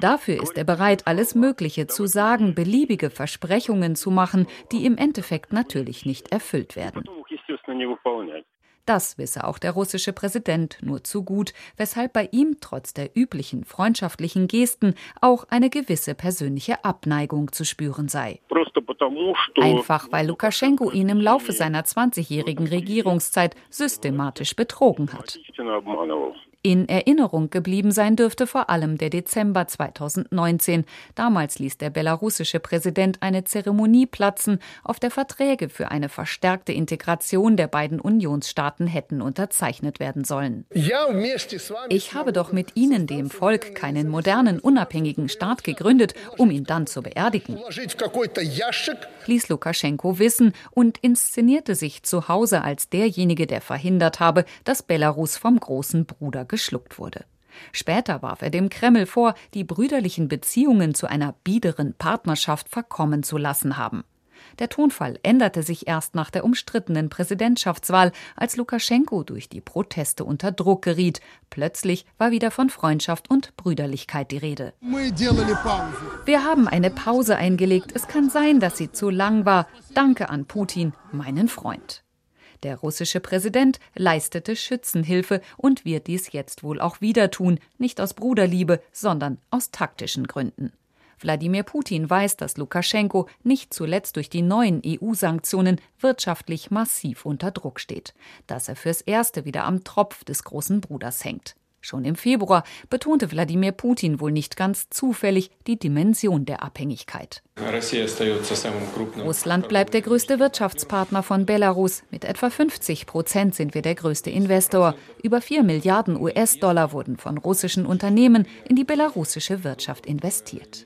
Speaker 10: Dafür ist er bereit, alles Mögliche zu sagen, beliebige Versprechungen zu machen, die im Endeffekt natürlich nicht erfüllt werden. Das wisse auch der russische Präsident nur zu gut, weshalb bei ihm trotz der üblichen freundschaftlichen Gesten auch eine gewisse persönliche Abneigung zu spüren sei. Einfach weil Lukaschenko ihn im Laufe seiner 20-jährigen Regierungszeit systematisch betrogen hat. In Erinnerung geblieben sein dürfte vor allem der Dezember 2019. Damals ließ der belarussische Präsident eine Zeremonie platzen, auf der Verträge für eine verstärkte Integration der beiden Unionsstaaten hätten unterzeichnet werden sollen. Ich habe doch mit Ihnen, dem Volk, keinen modernen, unabhängigen Staat gegründet, um ihn dann zu beerdigen. Ließ Lukaschenko wissen und inszenierte sich zu Hause als derjenige, der verhindert habe, dass Belarus vom großen Bruder geschluckt wurde. Später warf er dem Kreml vor, die brüderlichen Beziehungen zu einer biederen Partnerschaft verkommen zu lassen haben. Der Tonfall änderte sich erst nach der umstrittenen Präsidentschaftswahl, als Lukaschenko durch die Proteste unter Druck geriet. Plötzlich war wieder von Freundschaft und Brüderlichkeit die Rede. Wir haben eine Pause eingelegt. Es kann sein, dass sie zu lang war. Danke an Putin, meinen Freund. Der russische Präsident leistete Schützenhilfe und wird dies jetzt wohl auch wieder tun, nicht aus Bruderliebe, sondern aus taktischen Gründen. Wladimir Putin weiß, dass Lukaschenko nicht zuletzt durch die neuen EU-Sanktionen wirtschaftlich massiv unter Druck steht, dass er fürs Erste wieder am Tropf des großen Bruders hängt. Schon im Februar betonte Wladimir Putin wohl nicht ganz zufällig die Dimension der Abhängigkeit. Russland bleibt der größte Wirtschaftspartner von Belarus. Mit etwa 50 Prozent sind wir der größte Investor. Über 4 Milliarden US-Dollar wurden von russischen Unternehmen in die belarussische Wirtschaft investiert.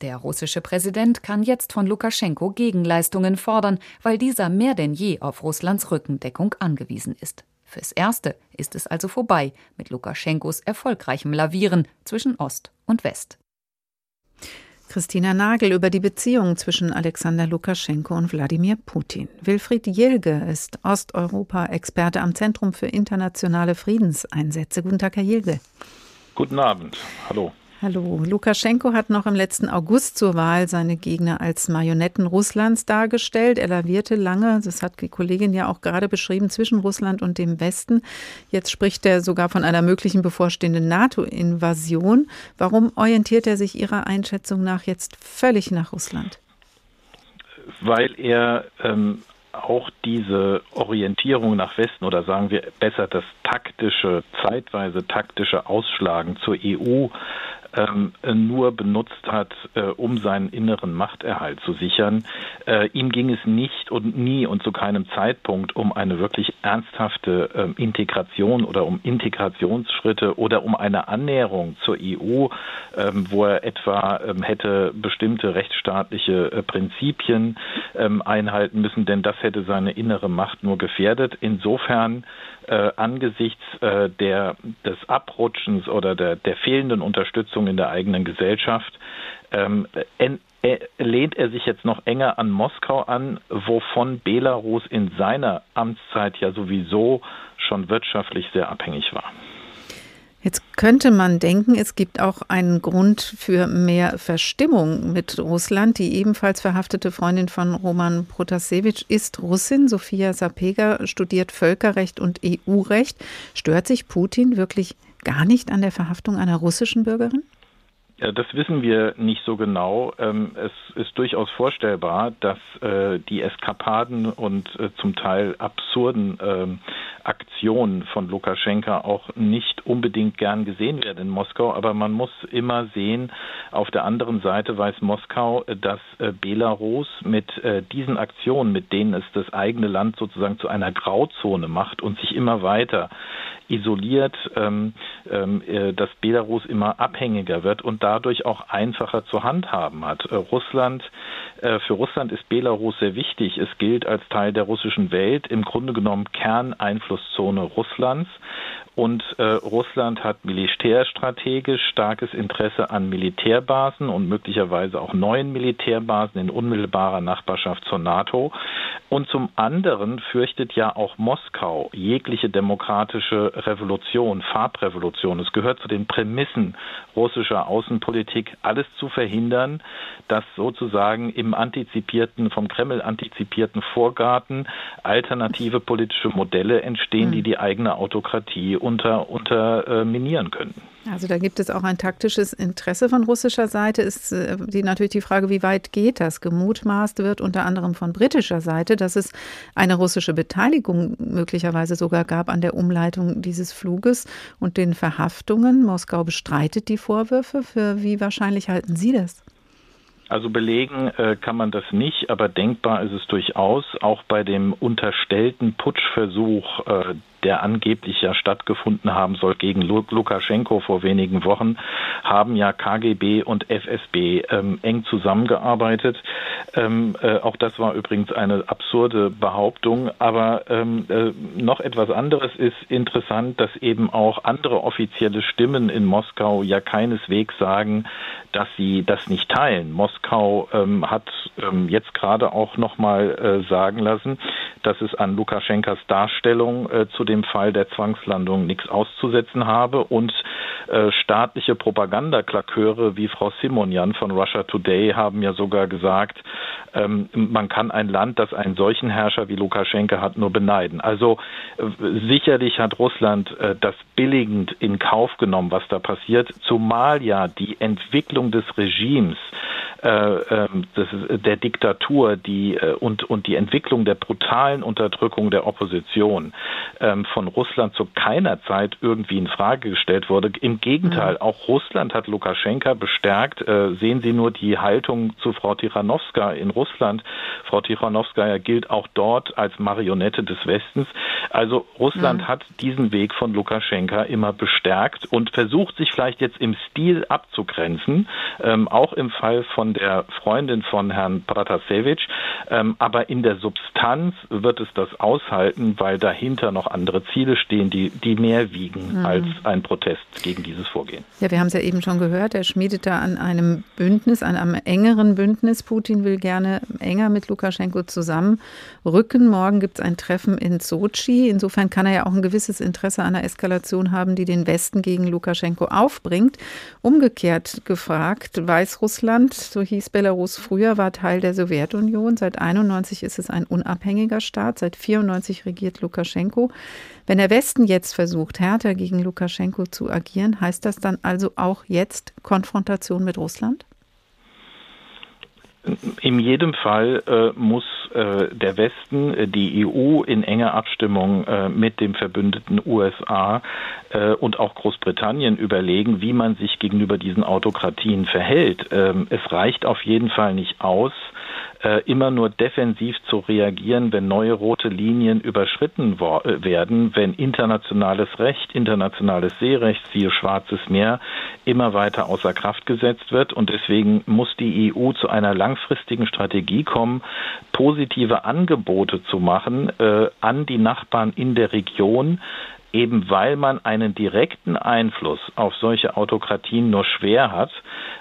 Speaker 10: Der russische Präsident kann jetzt von Lukaschenko Gegenleistungen fordern, weil dieser mehr denn je auf Russlands Rückendeckung angewiesen ist. Fürs Erste ist es also vorbei mit Lukaschenkos erfolgreichem Lavieren zwischen Ost und West.
Speaker 2: Christina Nagel über die Beziehungen zwischen Alexander Lukaschenko und Wladimir Putin. Wilfried Jilge ist Osteuropa-Experte am Zentrum für internationale Friedenseinsätze. Guten Tag, Herr Jilge.
Speaker 14: Guten Abend. Hallo.
Speaker 2: Hallo. Lukaschenko hat noch im letzten August zur Wahl seine Gegner als Marionetten Russlands dargestellt. Er lavierte lange, das hat die Kollegin ja auch gerade beschrieben, zwischen Russland und dem Westen. Jetzt spricht er sogar von einer möglichen bevorstehenden NATO-Invasion. Warum orientiert er sich Ihrer Einschätzung nach jetzt völlig nach Russland?
Speaker 14: Weil er ähm, auch diese Orientierung nach Westen oder sagen wir besser das taktische, zeitweise taktische Ausschlagen zur EU ähm, nur benutzt hat, äh, um seinen inneren Machterhalt zu sichern. Äh, ihm ging es nicht und nie und zu keinem Zeitpunkt um eine wirklich ernsthafte äh, Integration oder um Integrationsschritte oder um eine Annäherung zur EU, ähm, wo er etwa ähm, hätte bestimmte rechtsstaatliche äh, Prinzipien ähm, einhalten müssen, denn das hätte seine innere Macht nur gefährdet. Insofern äh, angesichts äh, der, des Abrutschens oder der, der fehlenden Unterstützung in der eigenen Gesellschaft ähm, äh, lehnt er sich jetzt noch enger an Moskau an, wovon Belarus in seiner Amtszeit ja sowieso schon wirtschaftlich sehr abhängig war.
Speaker 2: Jetzt könnte man denken, es gibt auch einen Grund für mehr Verstimmung mit Russland. Die ebenfalls verhaftete Freundin von Roman Protasevich ist Russin. Sofia Sapega studiert Völkerrecht und EU-Recht. Stört sich Putin wirklich gar nicht an der Verhaftung einer russischen Bürgerin?
Speaker 14: Das wissen wir nicht so genau. Ähm, es ist durchaus vorstellbar, dass äh, die Eskapaden und äh, zum Teil absurden ähm, Aktionen von Lukaschenka auch nicht unbedingt gern gesehen werden in Moskau. Aber man muss immer sehen, auf der anderen Seite weiß Moskau, dass äh, Belarus mit diesen Aktionen, mit denen es das eigene Land sozusagen zu einer Grauzone macht und sich immer weiter isoliert, ähm, ähm, äh, dass Belarus immer abhängiger wird und dadurch auch einfacher zu handhaben hat. Äh, Russland, äh, für Russland ist Belarus sehr wichtig. Es gilt als Teil der russischen Welt, im Grunde genommen Kerneinflusszone Russlands. Und äh, Russland hat militärstrategisch starkes Interesse an Militärbasen und möglicherweise auch neuen Militärbasen in unmittelbarer Nachbarschaft zur NATO. Und zum anderen fürchtet ja auch Moskau jegliche demokratische Revolution, Farbrevolution. Es gehört zu den Prämissen russischer Außenpolitik, alles zu verhindern, dass sozusagen im antizipierten, vom Kreml antizipierten Vorgarten alternative politische Modelle entstehen, die hm. die eigene Autokratie unter, unterminieren können.
Speaker 2: Also da gibt es auch ein taktisches Interesse von russischer Seite. Ist äh, die, natürlich die Frage, wie weit geht das? Gemutmaßt wird unter anderem von britischer Seite, dass es eine russische Beteiligung möglicherweise sogar gab an der Umleitung dieses Fluges und den Verhaftungen. Moskau bestreitet die Vorwürfe. Für wie wahrscheinlich halten Sie das?
Speaker 14: Also belegen äh, kann man das nicht, aber denkbar ist es durchaus. Auch bei dem unterstellten Putschversuch, äh, der angeblich ja stattgefunden haben soll gegen Lukaschenko vor wenigen Wochen, haben ja KGB und FSB ähm, eng zusammengearbeitet. Ähm, äh, auch das war übrigens eine absurde Behauptung. Aber ähm, äh, noch etwas anderes ist interessant, dass eben auch andere offizielle Stimmen in Moskau ja keineswegs sagen, dass sie das nicht teilen. Moskau ähm, hat ähm, jetzt gerade auch noch mal äh, sagen lassen, dass es an Lukaschenkas Darstellung äh, zu dem Fall der Zwangslandung nichts auszusetzen habe und äh, staatliche Propagandaklaköre wie Frau Simonian von Russia Today haben ja sogar gesagt, ähm, man kann ein Land, das einen solchen Herrscher wie Lukaschenka hat, nur beneiden. Also äh, sicherlich hat Russland äh, das billigend in Kauf genommen, was da passiert, zumal ja die Entwicklung des Regimes äh, ähm, der Diktatur die, und, und die Entwicklung der brutalen Unterdrückung der Opposition ähm, von Russland zu keiner Zeit irgendwie in Frage gestellt wurde. Im Gegenteil, mhm. auch Russland hat Lukaschenka bestärkt. Äh, sehen Sie nur die Haltung zu Frau Tichanowska in Russland. Frau Tichanowskaja gilt auch dort als Marionette des Westens. Also Russland mhm. hat diesen Weg von Lukaschenka immer bestärkt und versucht sich vielleicht jetzt im Stil abzugrenzen, ähm, auch im Fall von der Freundin von Herrn Pratasevich. Ähm, aber in der Substanz wird es das aushalten, weil dahinter noch andere Ziele stehen, die, die mehr wiegen mhm. als ein Protest gegen dieses Vorgehen.
Speaker 2: Ja, wir haben es ja eben schon gehört, er schmiedet da an einem Bündnis, an einem engeren Bündnis. Putin will gerne enger mit Lukaschenko zusammenrücken. Morgen gibt es ein Treffen in Sochi. Insofern kann er ja auch ein gewisses Interesse an einer Eskalation haben, die den Westen gegen Lukaschenko aufbringt. Umgekehrt gefragt, Weißrussland, so hieß Belarus früher, war Teil der Sowjetunion. Seit 91 ist es ein unabhängiger Staat. Seit 94 regiert Lukaschenko. Wenn der Westen jetzt versucht, härter gegen Lukaschenko zu agieren, heißt das dann also auch jetzt Konfrontation mit Russland?
Speaker 14: In jedem Fall äh, muss äh, der Westen, äh, die EU in enger Abstimmung äh, mit dem Verbündeten USA äh, und auch Großbritannien überlegen, wie man sich gegenüber diesen Autokratien verhält. Ähm, es reicht auf jeden Fall nicht aus, immer nur defensiv zu reagieren, wenn neue rote Linien überschritten äh, werden, wenn internationales Recht, internationales Seerecht, siehe Schwarzes Meer, immer weiter außer Kraft gesetzt wird. Und deswegen muss die EU zu einer langfristigen Strategie kommen, positive Angebote zu machen äh, an die Nachbarn in der Region, eben weil man einen direkten Einfluss auf solche Autokratien nur schwer hat.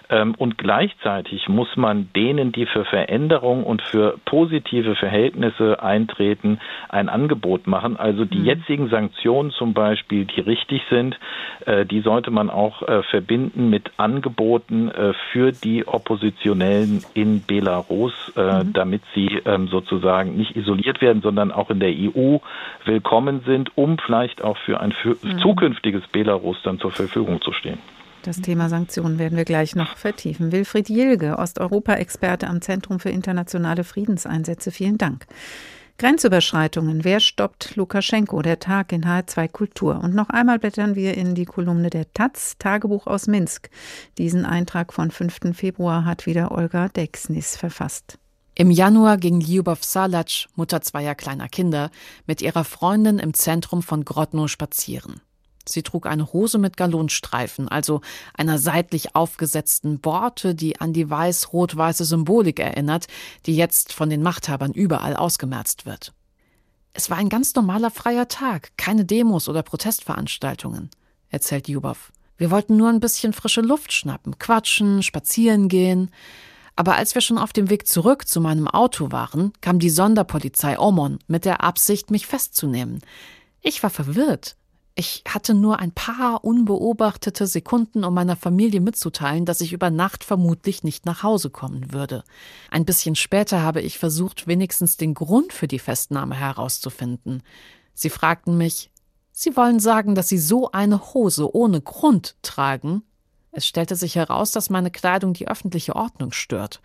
Speaker 14: Ähm, und gleichzeitig muss man denen, die für Veränderung und für positive Verhältnisse eintreten, ein Angebot machen. Also die mhm. jetzigen Sanktionen zum Beispiel, die richtig sind, äh, die sollte man auch äh, verbinden mit Angeboten äh, für die Oppositionellen in Belarus, mhm. damit sie ähm, sozusagen nicht isoliert werden, sondern auch in der EU willkommen sind, um vielleicht auch für ein mhm. zukünftiges Belarus dann zur Verfügung zu stehen.
Speaker 2: Das Thema Sanktionen werden wir gleich noch vertiefen. Wilfried Jilge, Osteuropa-Experte am Zentrum für internationale Friedenseinsätze, vielen Dank. Grenzüberschreitungen. Wer stoppt Lukaschenko? Der Tag in H2 Kultur. Und noch einmal blättern wir in die Kolumne der Taz, Tagebuch aus Minsk. Diesen Eintrag von 5. Februar hat wieder Olga Dexnis verfasst.
Speaker 12: Im Januar ging Lyubov Salac, Mutter zweier kleiner Kinder, mit ihrer Freundin im Zentrum von Grodno spazieren. Sie trug eine Hose mit Galonstreifen, also einer seitlich aufgesetzten Borte, die an die weiß-rot-weiße Symbolik erinnert, die jetzt von den Machthabern überall ausgemerzt wird. Es war ein ganz normaler freier Tag, keine Demos oder Protestveranstaltungen, erzählt Jubow. Wir wollten nur ein bisschen frische Luft schnappen, quatschen, spazieren gehen. Aber als wir schon auf dem Weg zurück zu meinem Auto waren, kam die Sonderpolizei Omon mit der Absicht, mich festzunehmen. Ich war verwirrt. Ich hatte nur ein paar unbeobachtete Sekunden, um meiner Familie mitzuteilen, dass ich über Nacht vermutlich nicht nach Hause kommen würde. Ein bisschen später habe ich versucht, wenigstens den Grund für die Festnahme herauszufinden. Sie fragten mich, Sie wollen sagen, dass Sie so eine Hose ohne Grund tragen? Es stellte sich heraus, dass meine Kleidung die öffentliche Ordnung stört.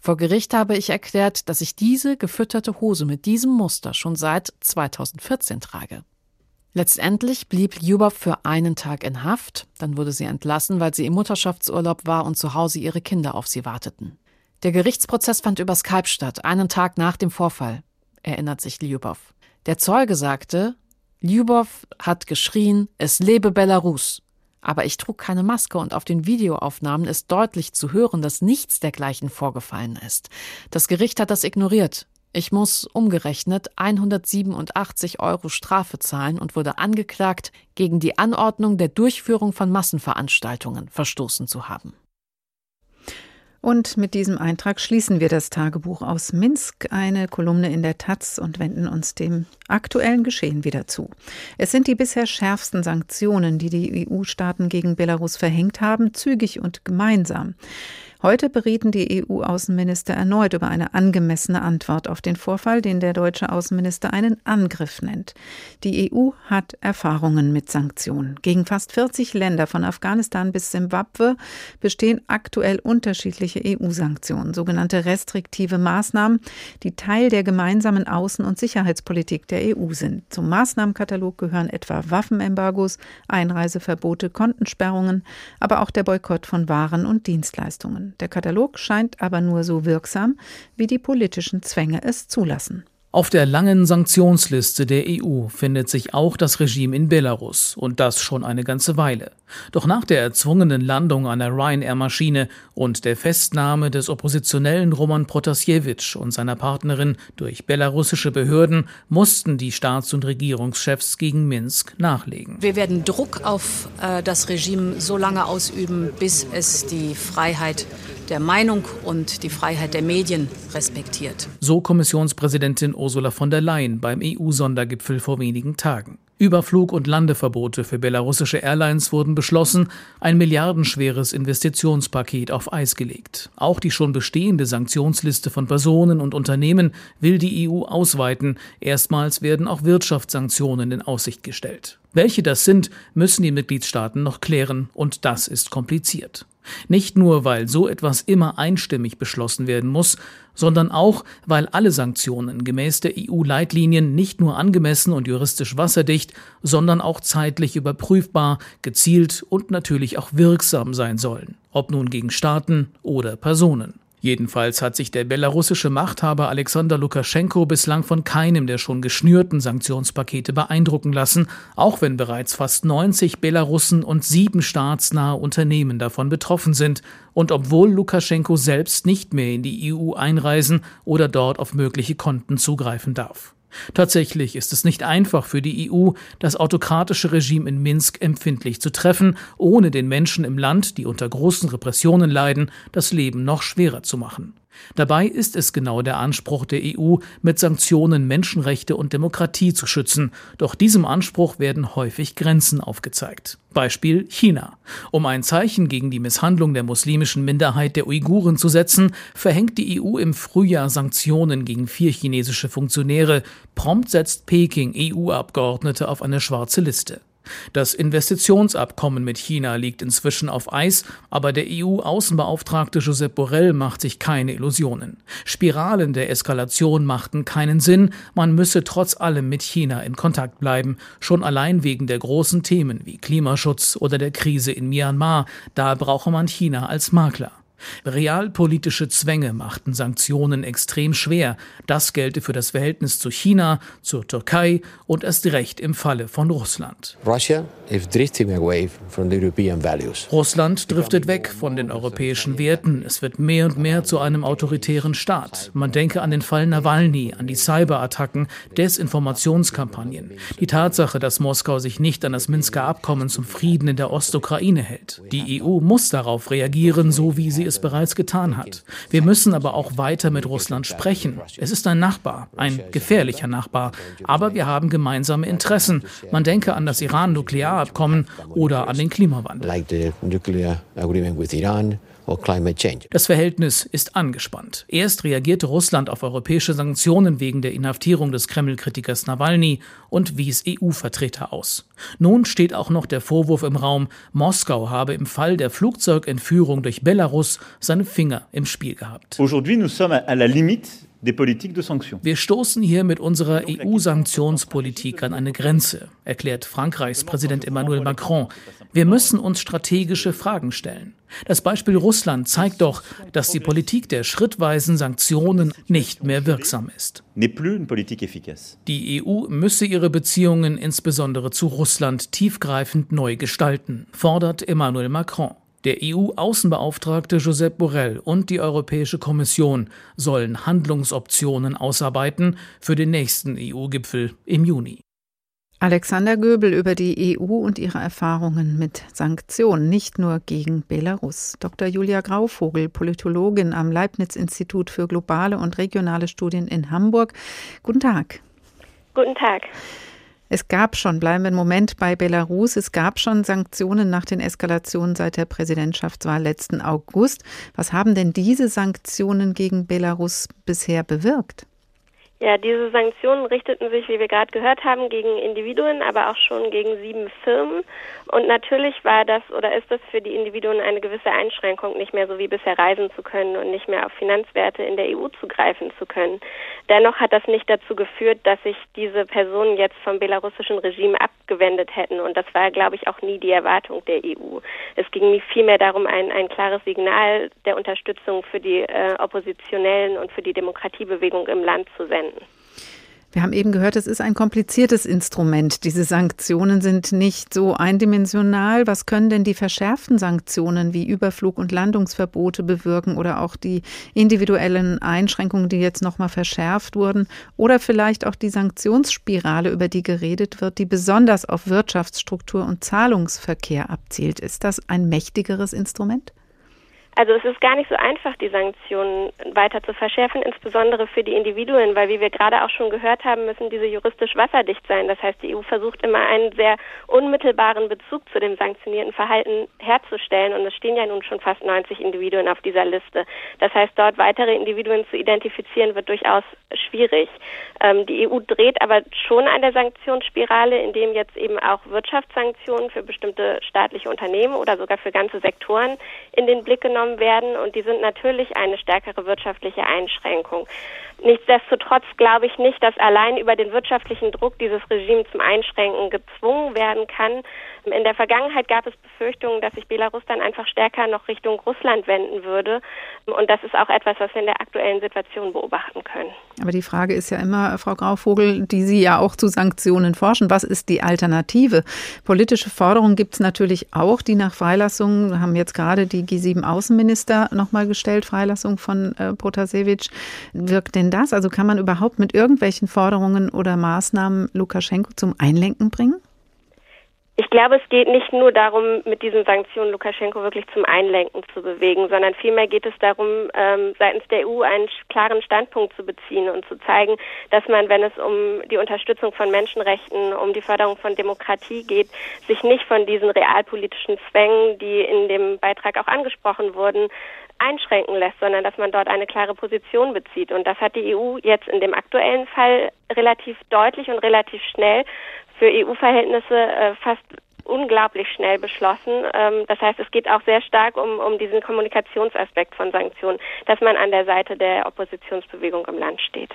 Speaker 12: Vor Gericht habe ich erklärt, dass ich diese gefütterte Hose mit diesem Muster schon seit 2014 trage. Letztendlich blieb Juba für einen Tag in Haft, dann wurde sie entlassen, weil sie im Mutterschaftsurlaub war und zu Hause ihre Kinder auf sie warteten. Der Gerichtsprozess fand über Skype statt, einen Tag nach dem Vorfall, erinnert sich Lyubov. Der Zeuge sagte, Lyubov hat geschrien, es lebe Belarus. Aber ich trug keine Maske und auf den Videoaufnahmen ist deutlich zu hören, dass nichts dergleichen vorgefallen ist. Das Gericht hat das ignoriert. Ich muss umgerechnet 187 Euro Strafe zahlen und wurde angeklagt, gegen die Anordnung der Durchführung von Massenveranstaltungen verstoßen zu haben.
Speaker 2: Und mit diesem Eintrag schließen wir das Tagebuch aus Minsk, eine Kolumne in der Taz und wenden uns dem aktuellen Geschehen wieder zu. Es sind die bisher schärfsten Sanktionen, die die EU-Staaten gegen Belarus verhängt haben, zügig und gemeinsam. Heute berieten die EU-Außenminister erneut über eine angemessene Antwort auf den Vorfall, den der deutsche Außenminister einen Angriff nennt. Die EU hat Erfahrungen mit Sanktionen. Gegen fast 40 Länder von Afghanistan bis Simbabwe bestehen aktuell unterschiedliche EU-Sanktionen, sogenannte restriktive Maßnahmen, die Teil der gemeinsamen Außen- und Sicherheitspolitik der EU sind. Zum Maßnahmenkatalog gehören etwa Waffenembargos, Einreiseverbote, Kontensperrungen, aber auch der Boykott von Waren und Dienstleistungen. Der Katalog scheint aber nur so wirksam, wie die politischen Zwänge es zulassen.
Speaker 15: Auf der langen Sanktionsliste der EU findet sich auch das Regime in Belarus und das schon eine ganze Weile. Doch nach der erzwungenen Landung einer Ryanair-Maschine und der Festnahme des Oppositionellen Roman Protasiewicz und seiner Partnerin durch belarussische Behörden mussten die Staats- und Regierungschefs gegen Minsk nachlegen.
Speaker 9: Wir werden Druck auf äh, das Regime so lange ausüben, bis es die Freiheit der Meinung und die Freiheit der Medien respektiert.
Speaker 15: So Kommissionspräsidentin Ursula von der Leyen beim EU-Sondergipfel vor wenigen Tagen. Überflug- und Landeverbote für belarussische Airlines wurden beschlossen, ein milliardenschweres Investitionspaket auf Eis gelegt. Auch die schon bestehende Sanktionsliste von Personen und Unternehmen will die EU ausweiten. Erstmals werden auch Wirtschaftssanktionen in Aussicht gestellt. Welche das sind, müssen die Mitgliedstaaten noch klären, und das ist kompliziert. Nicht nur, weil so etwas immer einstimmig beschlossen werden muss, sondern auch, weil alle Sanktionen gemäß der EU-Leitlinien nicht nur angemessen und juristisch wasserdicht, sondern auch zeitlich überprüfbar, gezielt und natürlich auch wirksam sein sollen, ob nun gegen Staaten oder Personen. Jedenfalls hat sich der belarussische Machthaber Alexander Lukaschenko bislang von keinem der schon geschnürten Sanktionspakete beeindrucken lassen, auch wenn bereits fast 90 Belarussen und sieben staatsnahe Unternehmen davon betroffen sind und obwohl Lukaschenko selbst nicht mehr in die EU einreisen oder dort auf mögliche Konten zugreifen darf. Tatsächlich ist es nicht einfach für die EU, das autokratische Regime in Minsk empfindlich zu treffen, ohne den Menschen im Land, die unter großen Repressionen leiden, das Leben noch schwerer zu machen. Dabei ist es genau der Anspruch der EU, mit Sanktionen Menschenrechte und Demokratie zu schützen. Doch diesem Anspruch werden häufig Grenzen aufgezeigt. Beispiel China. Um ein Zeichen gegen die Misshandlung der muslimischen Minderheit der Uiguren zu setzen, verhängt die EU im Frühjahr Sanktionen gegen vier chinesische Funktionäre. Prompt setzt Peking EU-Abgeordnete auf eine schwarze Liste. Das Investitionsabkommen mit China liegt inzwischen auf Eis, aber der EU-Außenbeauftragte Josep Borrell macht sich keine Illusionen. Spiralen der Eskalation machten keinen Sinn, man müsse trotz allem mit China in Kontakt bleiben, schon allein wegen der großen Themen wie Klimaschutz oder der Krise in Myanmar, da brauche man China als Makler. Realpolitische Zwänge machten Sanktionen extrem schwer. Das gelte für das Verhältnis zu China, zur Türkei und erst recht im Falle von Russland. Russland driftet weg von den europäischen Werten. Es wird mehr und mehr zu einem autoritären Staat. Man denke an den Fall Nawalny, an die Cyberattacken, Desinformationskampagnen, die Tatsache, dass Moskau sich nicht an das Minsker Abkommen zum Frieden in der Ostukraine hält. Die EU muss darauf reagieren, so wie sie es es bereits getan hat. Wir müssen aber auch weiter mit Russland sprechen. Es ist ein Nachbar, ein gefährlicher Nachbar, aber wir haben gemeinsame Interessen. Man denke an das Iran-Nuklearabkommen oder an den Klimawandel. Das Verhältnis ist angespannt. Erst reagierte Russland auf europäische Sanktionen wegen der Inhaftierung des Kreml-Kritikers Nawalny und wies EU-Vertreter aus. Nun steht auch noch der Vorwurf im Raum, Moskau habe im Fall der Flugzeugentführung durch Belarus seine Finger im Spiel gehabt. Aujourd'hui nous sommes à la limite wir stoßen hier mit unserer EU-Sanktionspolitik an eine Grenze, erklärt Frankreichs Präsident Emmanuel Macron. Wir müssen uns strategische Fragen stellen. Das Beispiel Russland zeigt doch, dass die Politik der schrittweisen Sanktionen nicht mehr wirksam ist. Die EU müsse ihre Beziehungen insbesondere zu Russland tiefgreifend neu gestalten, fordert Emmanuel Macron. Der EU-Außenbeauftragte Josep Borrell und die Europäische Kommission sollen Handlungsoptionen ausarbeiten für den nächsten EU-Gipfel im Juni.
Speaker 2: Alexander Göbel über die EU und ihre Erfahrungen mit Sanktionen, nicht nur gegen Belarus. Dr. Julia Grauvogel, Politologin am Leibniz-Institut für globale und regionale Studien in Hamburg. Guten Tag.
Speaker 16: Guten Tag.
Speaker 2: Es gab schon, bleiben wir einen Moment bei Belarus, es gab schon Sanktionen nach den Eskalationen seit der Präsidentschaftswahl letzten August. Was haben denn diese Sanktionen gegen Belarus bisher bewirkt?
Speaker 16: Ja, diese Sanktionen richteten sich, wie wir gerade gehört haben, gegen Individuen, aber auch schon gegen sieben Firmen. Und natürlich war das oder ist das für die Individuen eine gewisse Einschränkung, nicht mehr so wie bisher reisen zu können und nicht mehr auf Finanzwerte in der EU zugreifen zu können. Dennoch hat das nicht dazu geführt, dass sich diese Personen jetzt vom belarussischen Regime abgewendet hätten. Und das war, glaube ich, auch nie die Erwartung der EU. Es ging vielmehr darum, ein, ein klares Signal der Unterstützung für die äh, Oppositionellen und für die Demokratiebewegung im Land zu senden.
Speaker 2: Wir haben eben gehört, es ist ein kompliziertes Instrument. Diese Sanktionen sind nicht so eindimensional. Was können denn die verschärften Sanktionen wie Überflug- und Landungsverbote bewirken oder auch die individuellen Einschränkungen, die jetzt nochmal verschärft wurden? Oder vielleicht auch die Sanktionsspirale, über die geredet wird, die besonders auf Wirtschaftsstruktur und Zahlungsverkehr abzielt. Ist das ein mächtigeres Instrument?
Speaker 16: Also es ist gar nicht so einfach, die Sanktionen weiter zu verschärfen, insbesondere für die Individuen, weil wie wir gerade auch schon gehört haben, müssen diese juristisch wasserdicht sein. Das heißt, die EU versucht immer einen sehr unmittelbaren Bezug zu dem sanktionierten Verhalten herzustellen und es stehen ja nun schon fast 90 Individuen auf dieser Liste. Das heißt, dort weitere Individuen zu identifizieren, wird durchaus schwierig. Ähm, die EU dreht aber schon an der Sanktionsspirale, indem jetzt eben auch Wirtschaftssanktionen für bestimmte staatliche Unternehmen oder sogar für ganze Sektoren in den Blick genommen vorgenommen werden und die sind natürlich eine stärkere wirtschaftliche Einschränkung. Nichtsdestotrotz glaube ich nicht, dass allein über den wirtschaftlichen Druck dieses Regime zum Einschränken gezwungen werden kann. In der Vergangenheit gab es Befürchtungen, dass sich Belarus dann einfach stärker noch Richtung Russland wenden würde. Und das ist auch etwas, was wir in der aktuellen Situation beobachten können.
Speaker 2: Aber die Frage ist ja immer, Frau Grauvogel, die Sie ja auch zu Sanktionen forschen, was ist die Alternative? Politische Forderungen gibt es natürlich auch, die nach Freilassung, haben jetzt gerade die G7-Außenminister nochmal gestellt, Freilassung von äh, Protasevich. Wirkt denn das? Also kann man überhaupt mit irgendwelchen Forderungen oder Maßnahmen Lukaschenko zum Einlenken bringen?
Speaker 16: Ich glaube, es geht nicht nur darum, mit diesen Sanktionen Lukaschenko wirklich zum Einlenken zu bewegen, sondern vielmehr geht es darum, ähm, seitens der EU einen klaren Standpunkt zu beziehen und zu zeigen, dass man, wenn es um die Unterstützung von Menschenrechten, um die Förderung von Demokratie geht, sich nicht von diesen realpolitischen Zwängen, die in dem Beitrag auch angesprochen wurden, einschränken lässt, sondern dass man dort eine klare Position bezieht. Und das hat die EU jetzt in dem aktuellen Fall relativ deutlich und relativ schnell für EU-Verhältnisse äh, fast unglaublich schnell beschlossen. Ähm, das heißt, es geht auch sehr stark um, um diesen Kommunikationsaspekt von Sanktionen, dass man an der Seite der Oppositionsbewegung im Land steht.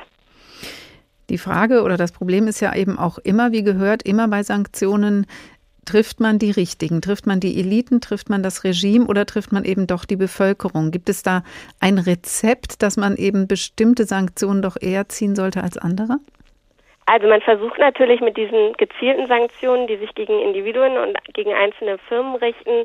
Speaker 2: Die Frage oder das Problem ist ja eben auch immer, wie gehört, immer bei Sanktionen, trifft man die Richtigen? Trifft man die Eliten? Trifft man das Regime oder trifft man eben doch die Bevölkerung? Gibt es da ein Rezept, dass man eben bestimmte Sanktionen doch eher ziehen sollte als andere?
Speaker 16: Also man versucht natürlich mit diesen gezielten Sanktionen, die sich gegen Individuen und gegen einzelne Firmen richten,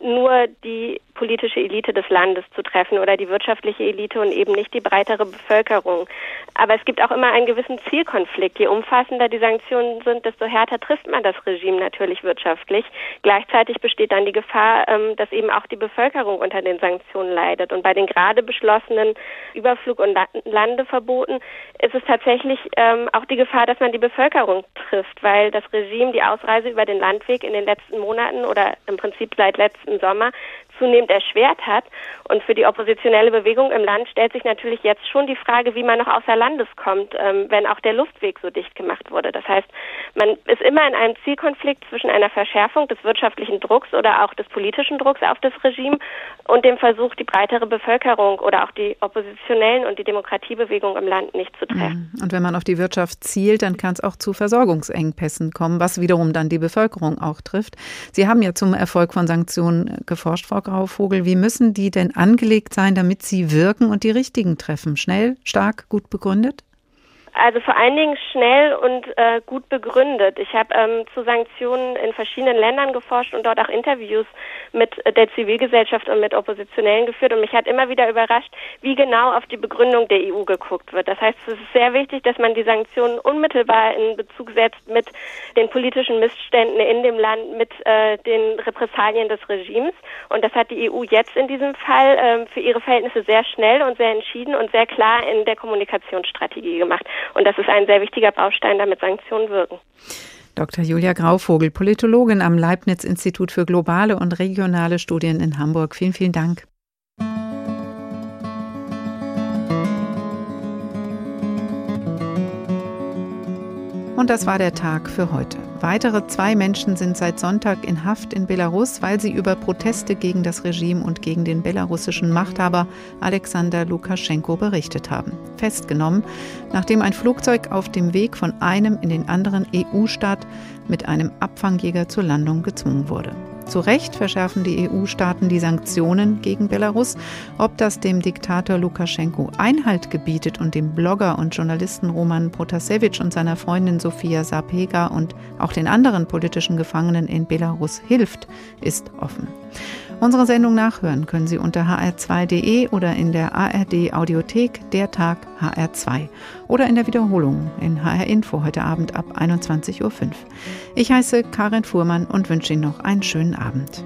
Speaker 16: nur die politische Elite des Landes zu treffen oder die wirtschaftliche Elite und eben nicht die breitere Bevölkerung. Aber es gibt auch immer einen gewissen Zielkonflikt. Je umfassender die Sanktionen sind, desto härter trifft man das Regime natürlich wirtschaftlich. Gleichzeitig besteht dann die Gefahr, ähm, dass eben auch die Bevölkerung unter den Sanktionen leidet. Und bei den gerade beschlossenen Überflug- und Landeverboten ist es tatsächlich ähm, auch die Gefahr, dass man die Bevölkerung trifft, weil das Regime die Ausreise über den Landweg in den letzten Monaten oder im Prinzip seit letztem Sommer zunehmend erschwert hat. Und für die oppositionelle Bewegung im Land stellt sich natürlich jetzt schon die Frage, wie man noch außer Landes kommt, ähm, wenn auch der Luftweg so dicht gemacht wurde. Das heißt, man ist immer in einem Zielkonflikt zwischen einer Verschärfung des wirtschaftlichen Drucks oder auch des politischen Drucks auf das Regime und dem Versuch, die breitere Bevölkerung oder auch die Oppositionellen und die Demokratiebewegung im Land nicht zu treffen.
Speaker 2: Mhm. Und wenn man auf die Wirtschaft zielt, dann kann es auch zu Versorgungsengpässen kommen, was wiederum dann die Bevölkerung auch trifft. Sie haben ja zum Erfolg von Sanktionen geforscht, Frau Grauvogel. Wie müssen die denn angelegt sein, damit sie wirken und die richtigen treffen? Schnell, stark, gut begründet?
Speaker 16: Also vor allen Dingen schnell und äh, gut begründet. Ich habe ähm, zu Sanktionen in verschiedenen Ländern geforscht und dort auch Interviews mit der Zivilgesellschaft und mit Oppositionellen geführt und mich hat immer wieder überrascht, wie genau auf die Begründung der EU geguckt wird. Das heißt, es ist sehr wichtig, dass man die Sanktionen unmittelbar in Bezug setzt mit den politischen Missständen in dem Land, mit äh, den Repressalien des Regimes. Und das hat die EU jetzt in diesem Fall äh, für ihre Verhältnisse sehr schnell und sehr entschieden und sehr klar in der Kommunikationsstrategie gemacht. Und das ist ein sehr wichtiger Baustein, damit Sanktionen wirken.
Speaker 2: Dr. Julia Grauvogel, Politologin am Leibniz-Institut für globale und regionale Studien in Hamburg. Vielen, vielen Dank. Und das war der Tag für heute. Weitere zwei Menschen sind seit Sonntag in Haft in Belarus, weil sie über Proteste gegen das Regime und gegen den belarussischen Machthaber Alexander Lukaschenko berichtet haben. Festgenommen, nachdem ein Flugzeug auf dem Weg von einem in den anderen EU-Staat mit einem Abfangjäger zur Landung gezwungen wurde. Zu Recht verschärfen die EU-Staaten die Sanktionen gegen Belarus. Ob das dem Diktator Lukaschenko Einhalt gebietet und dem Blogger und Journalisten Roman Protasevich und seiner Freundin Sofia Sapega und auch den anderen politischen Gefangenen in Belarus hilft, ist offen. Unsere Sendung nachhören können Sie unter hr2.de oder in der ARD Audiothek Der Tag HR2 oder in der Wiederholung in HR Info heute Abend ab 21.05 Uhr. Ich heiße Karin Fuhrmann und wünsche Ihnen noch einen schönen Abend.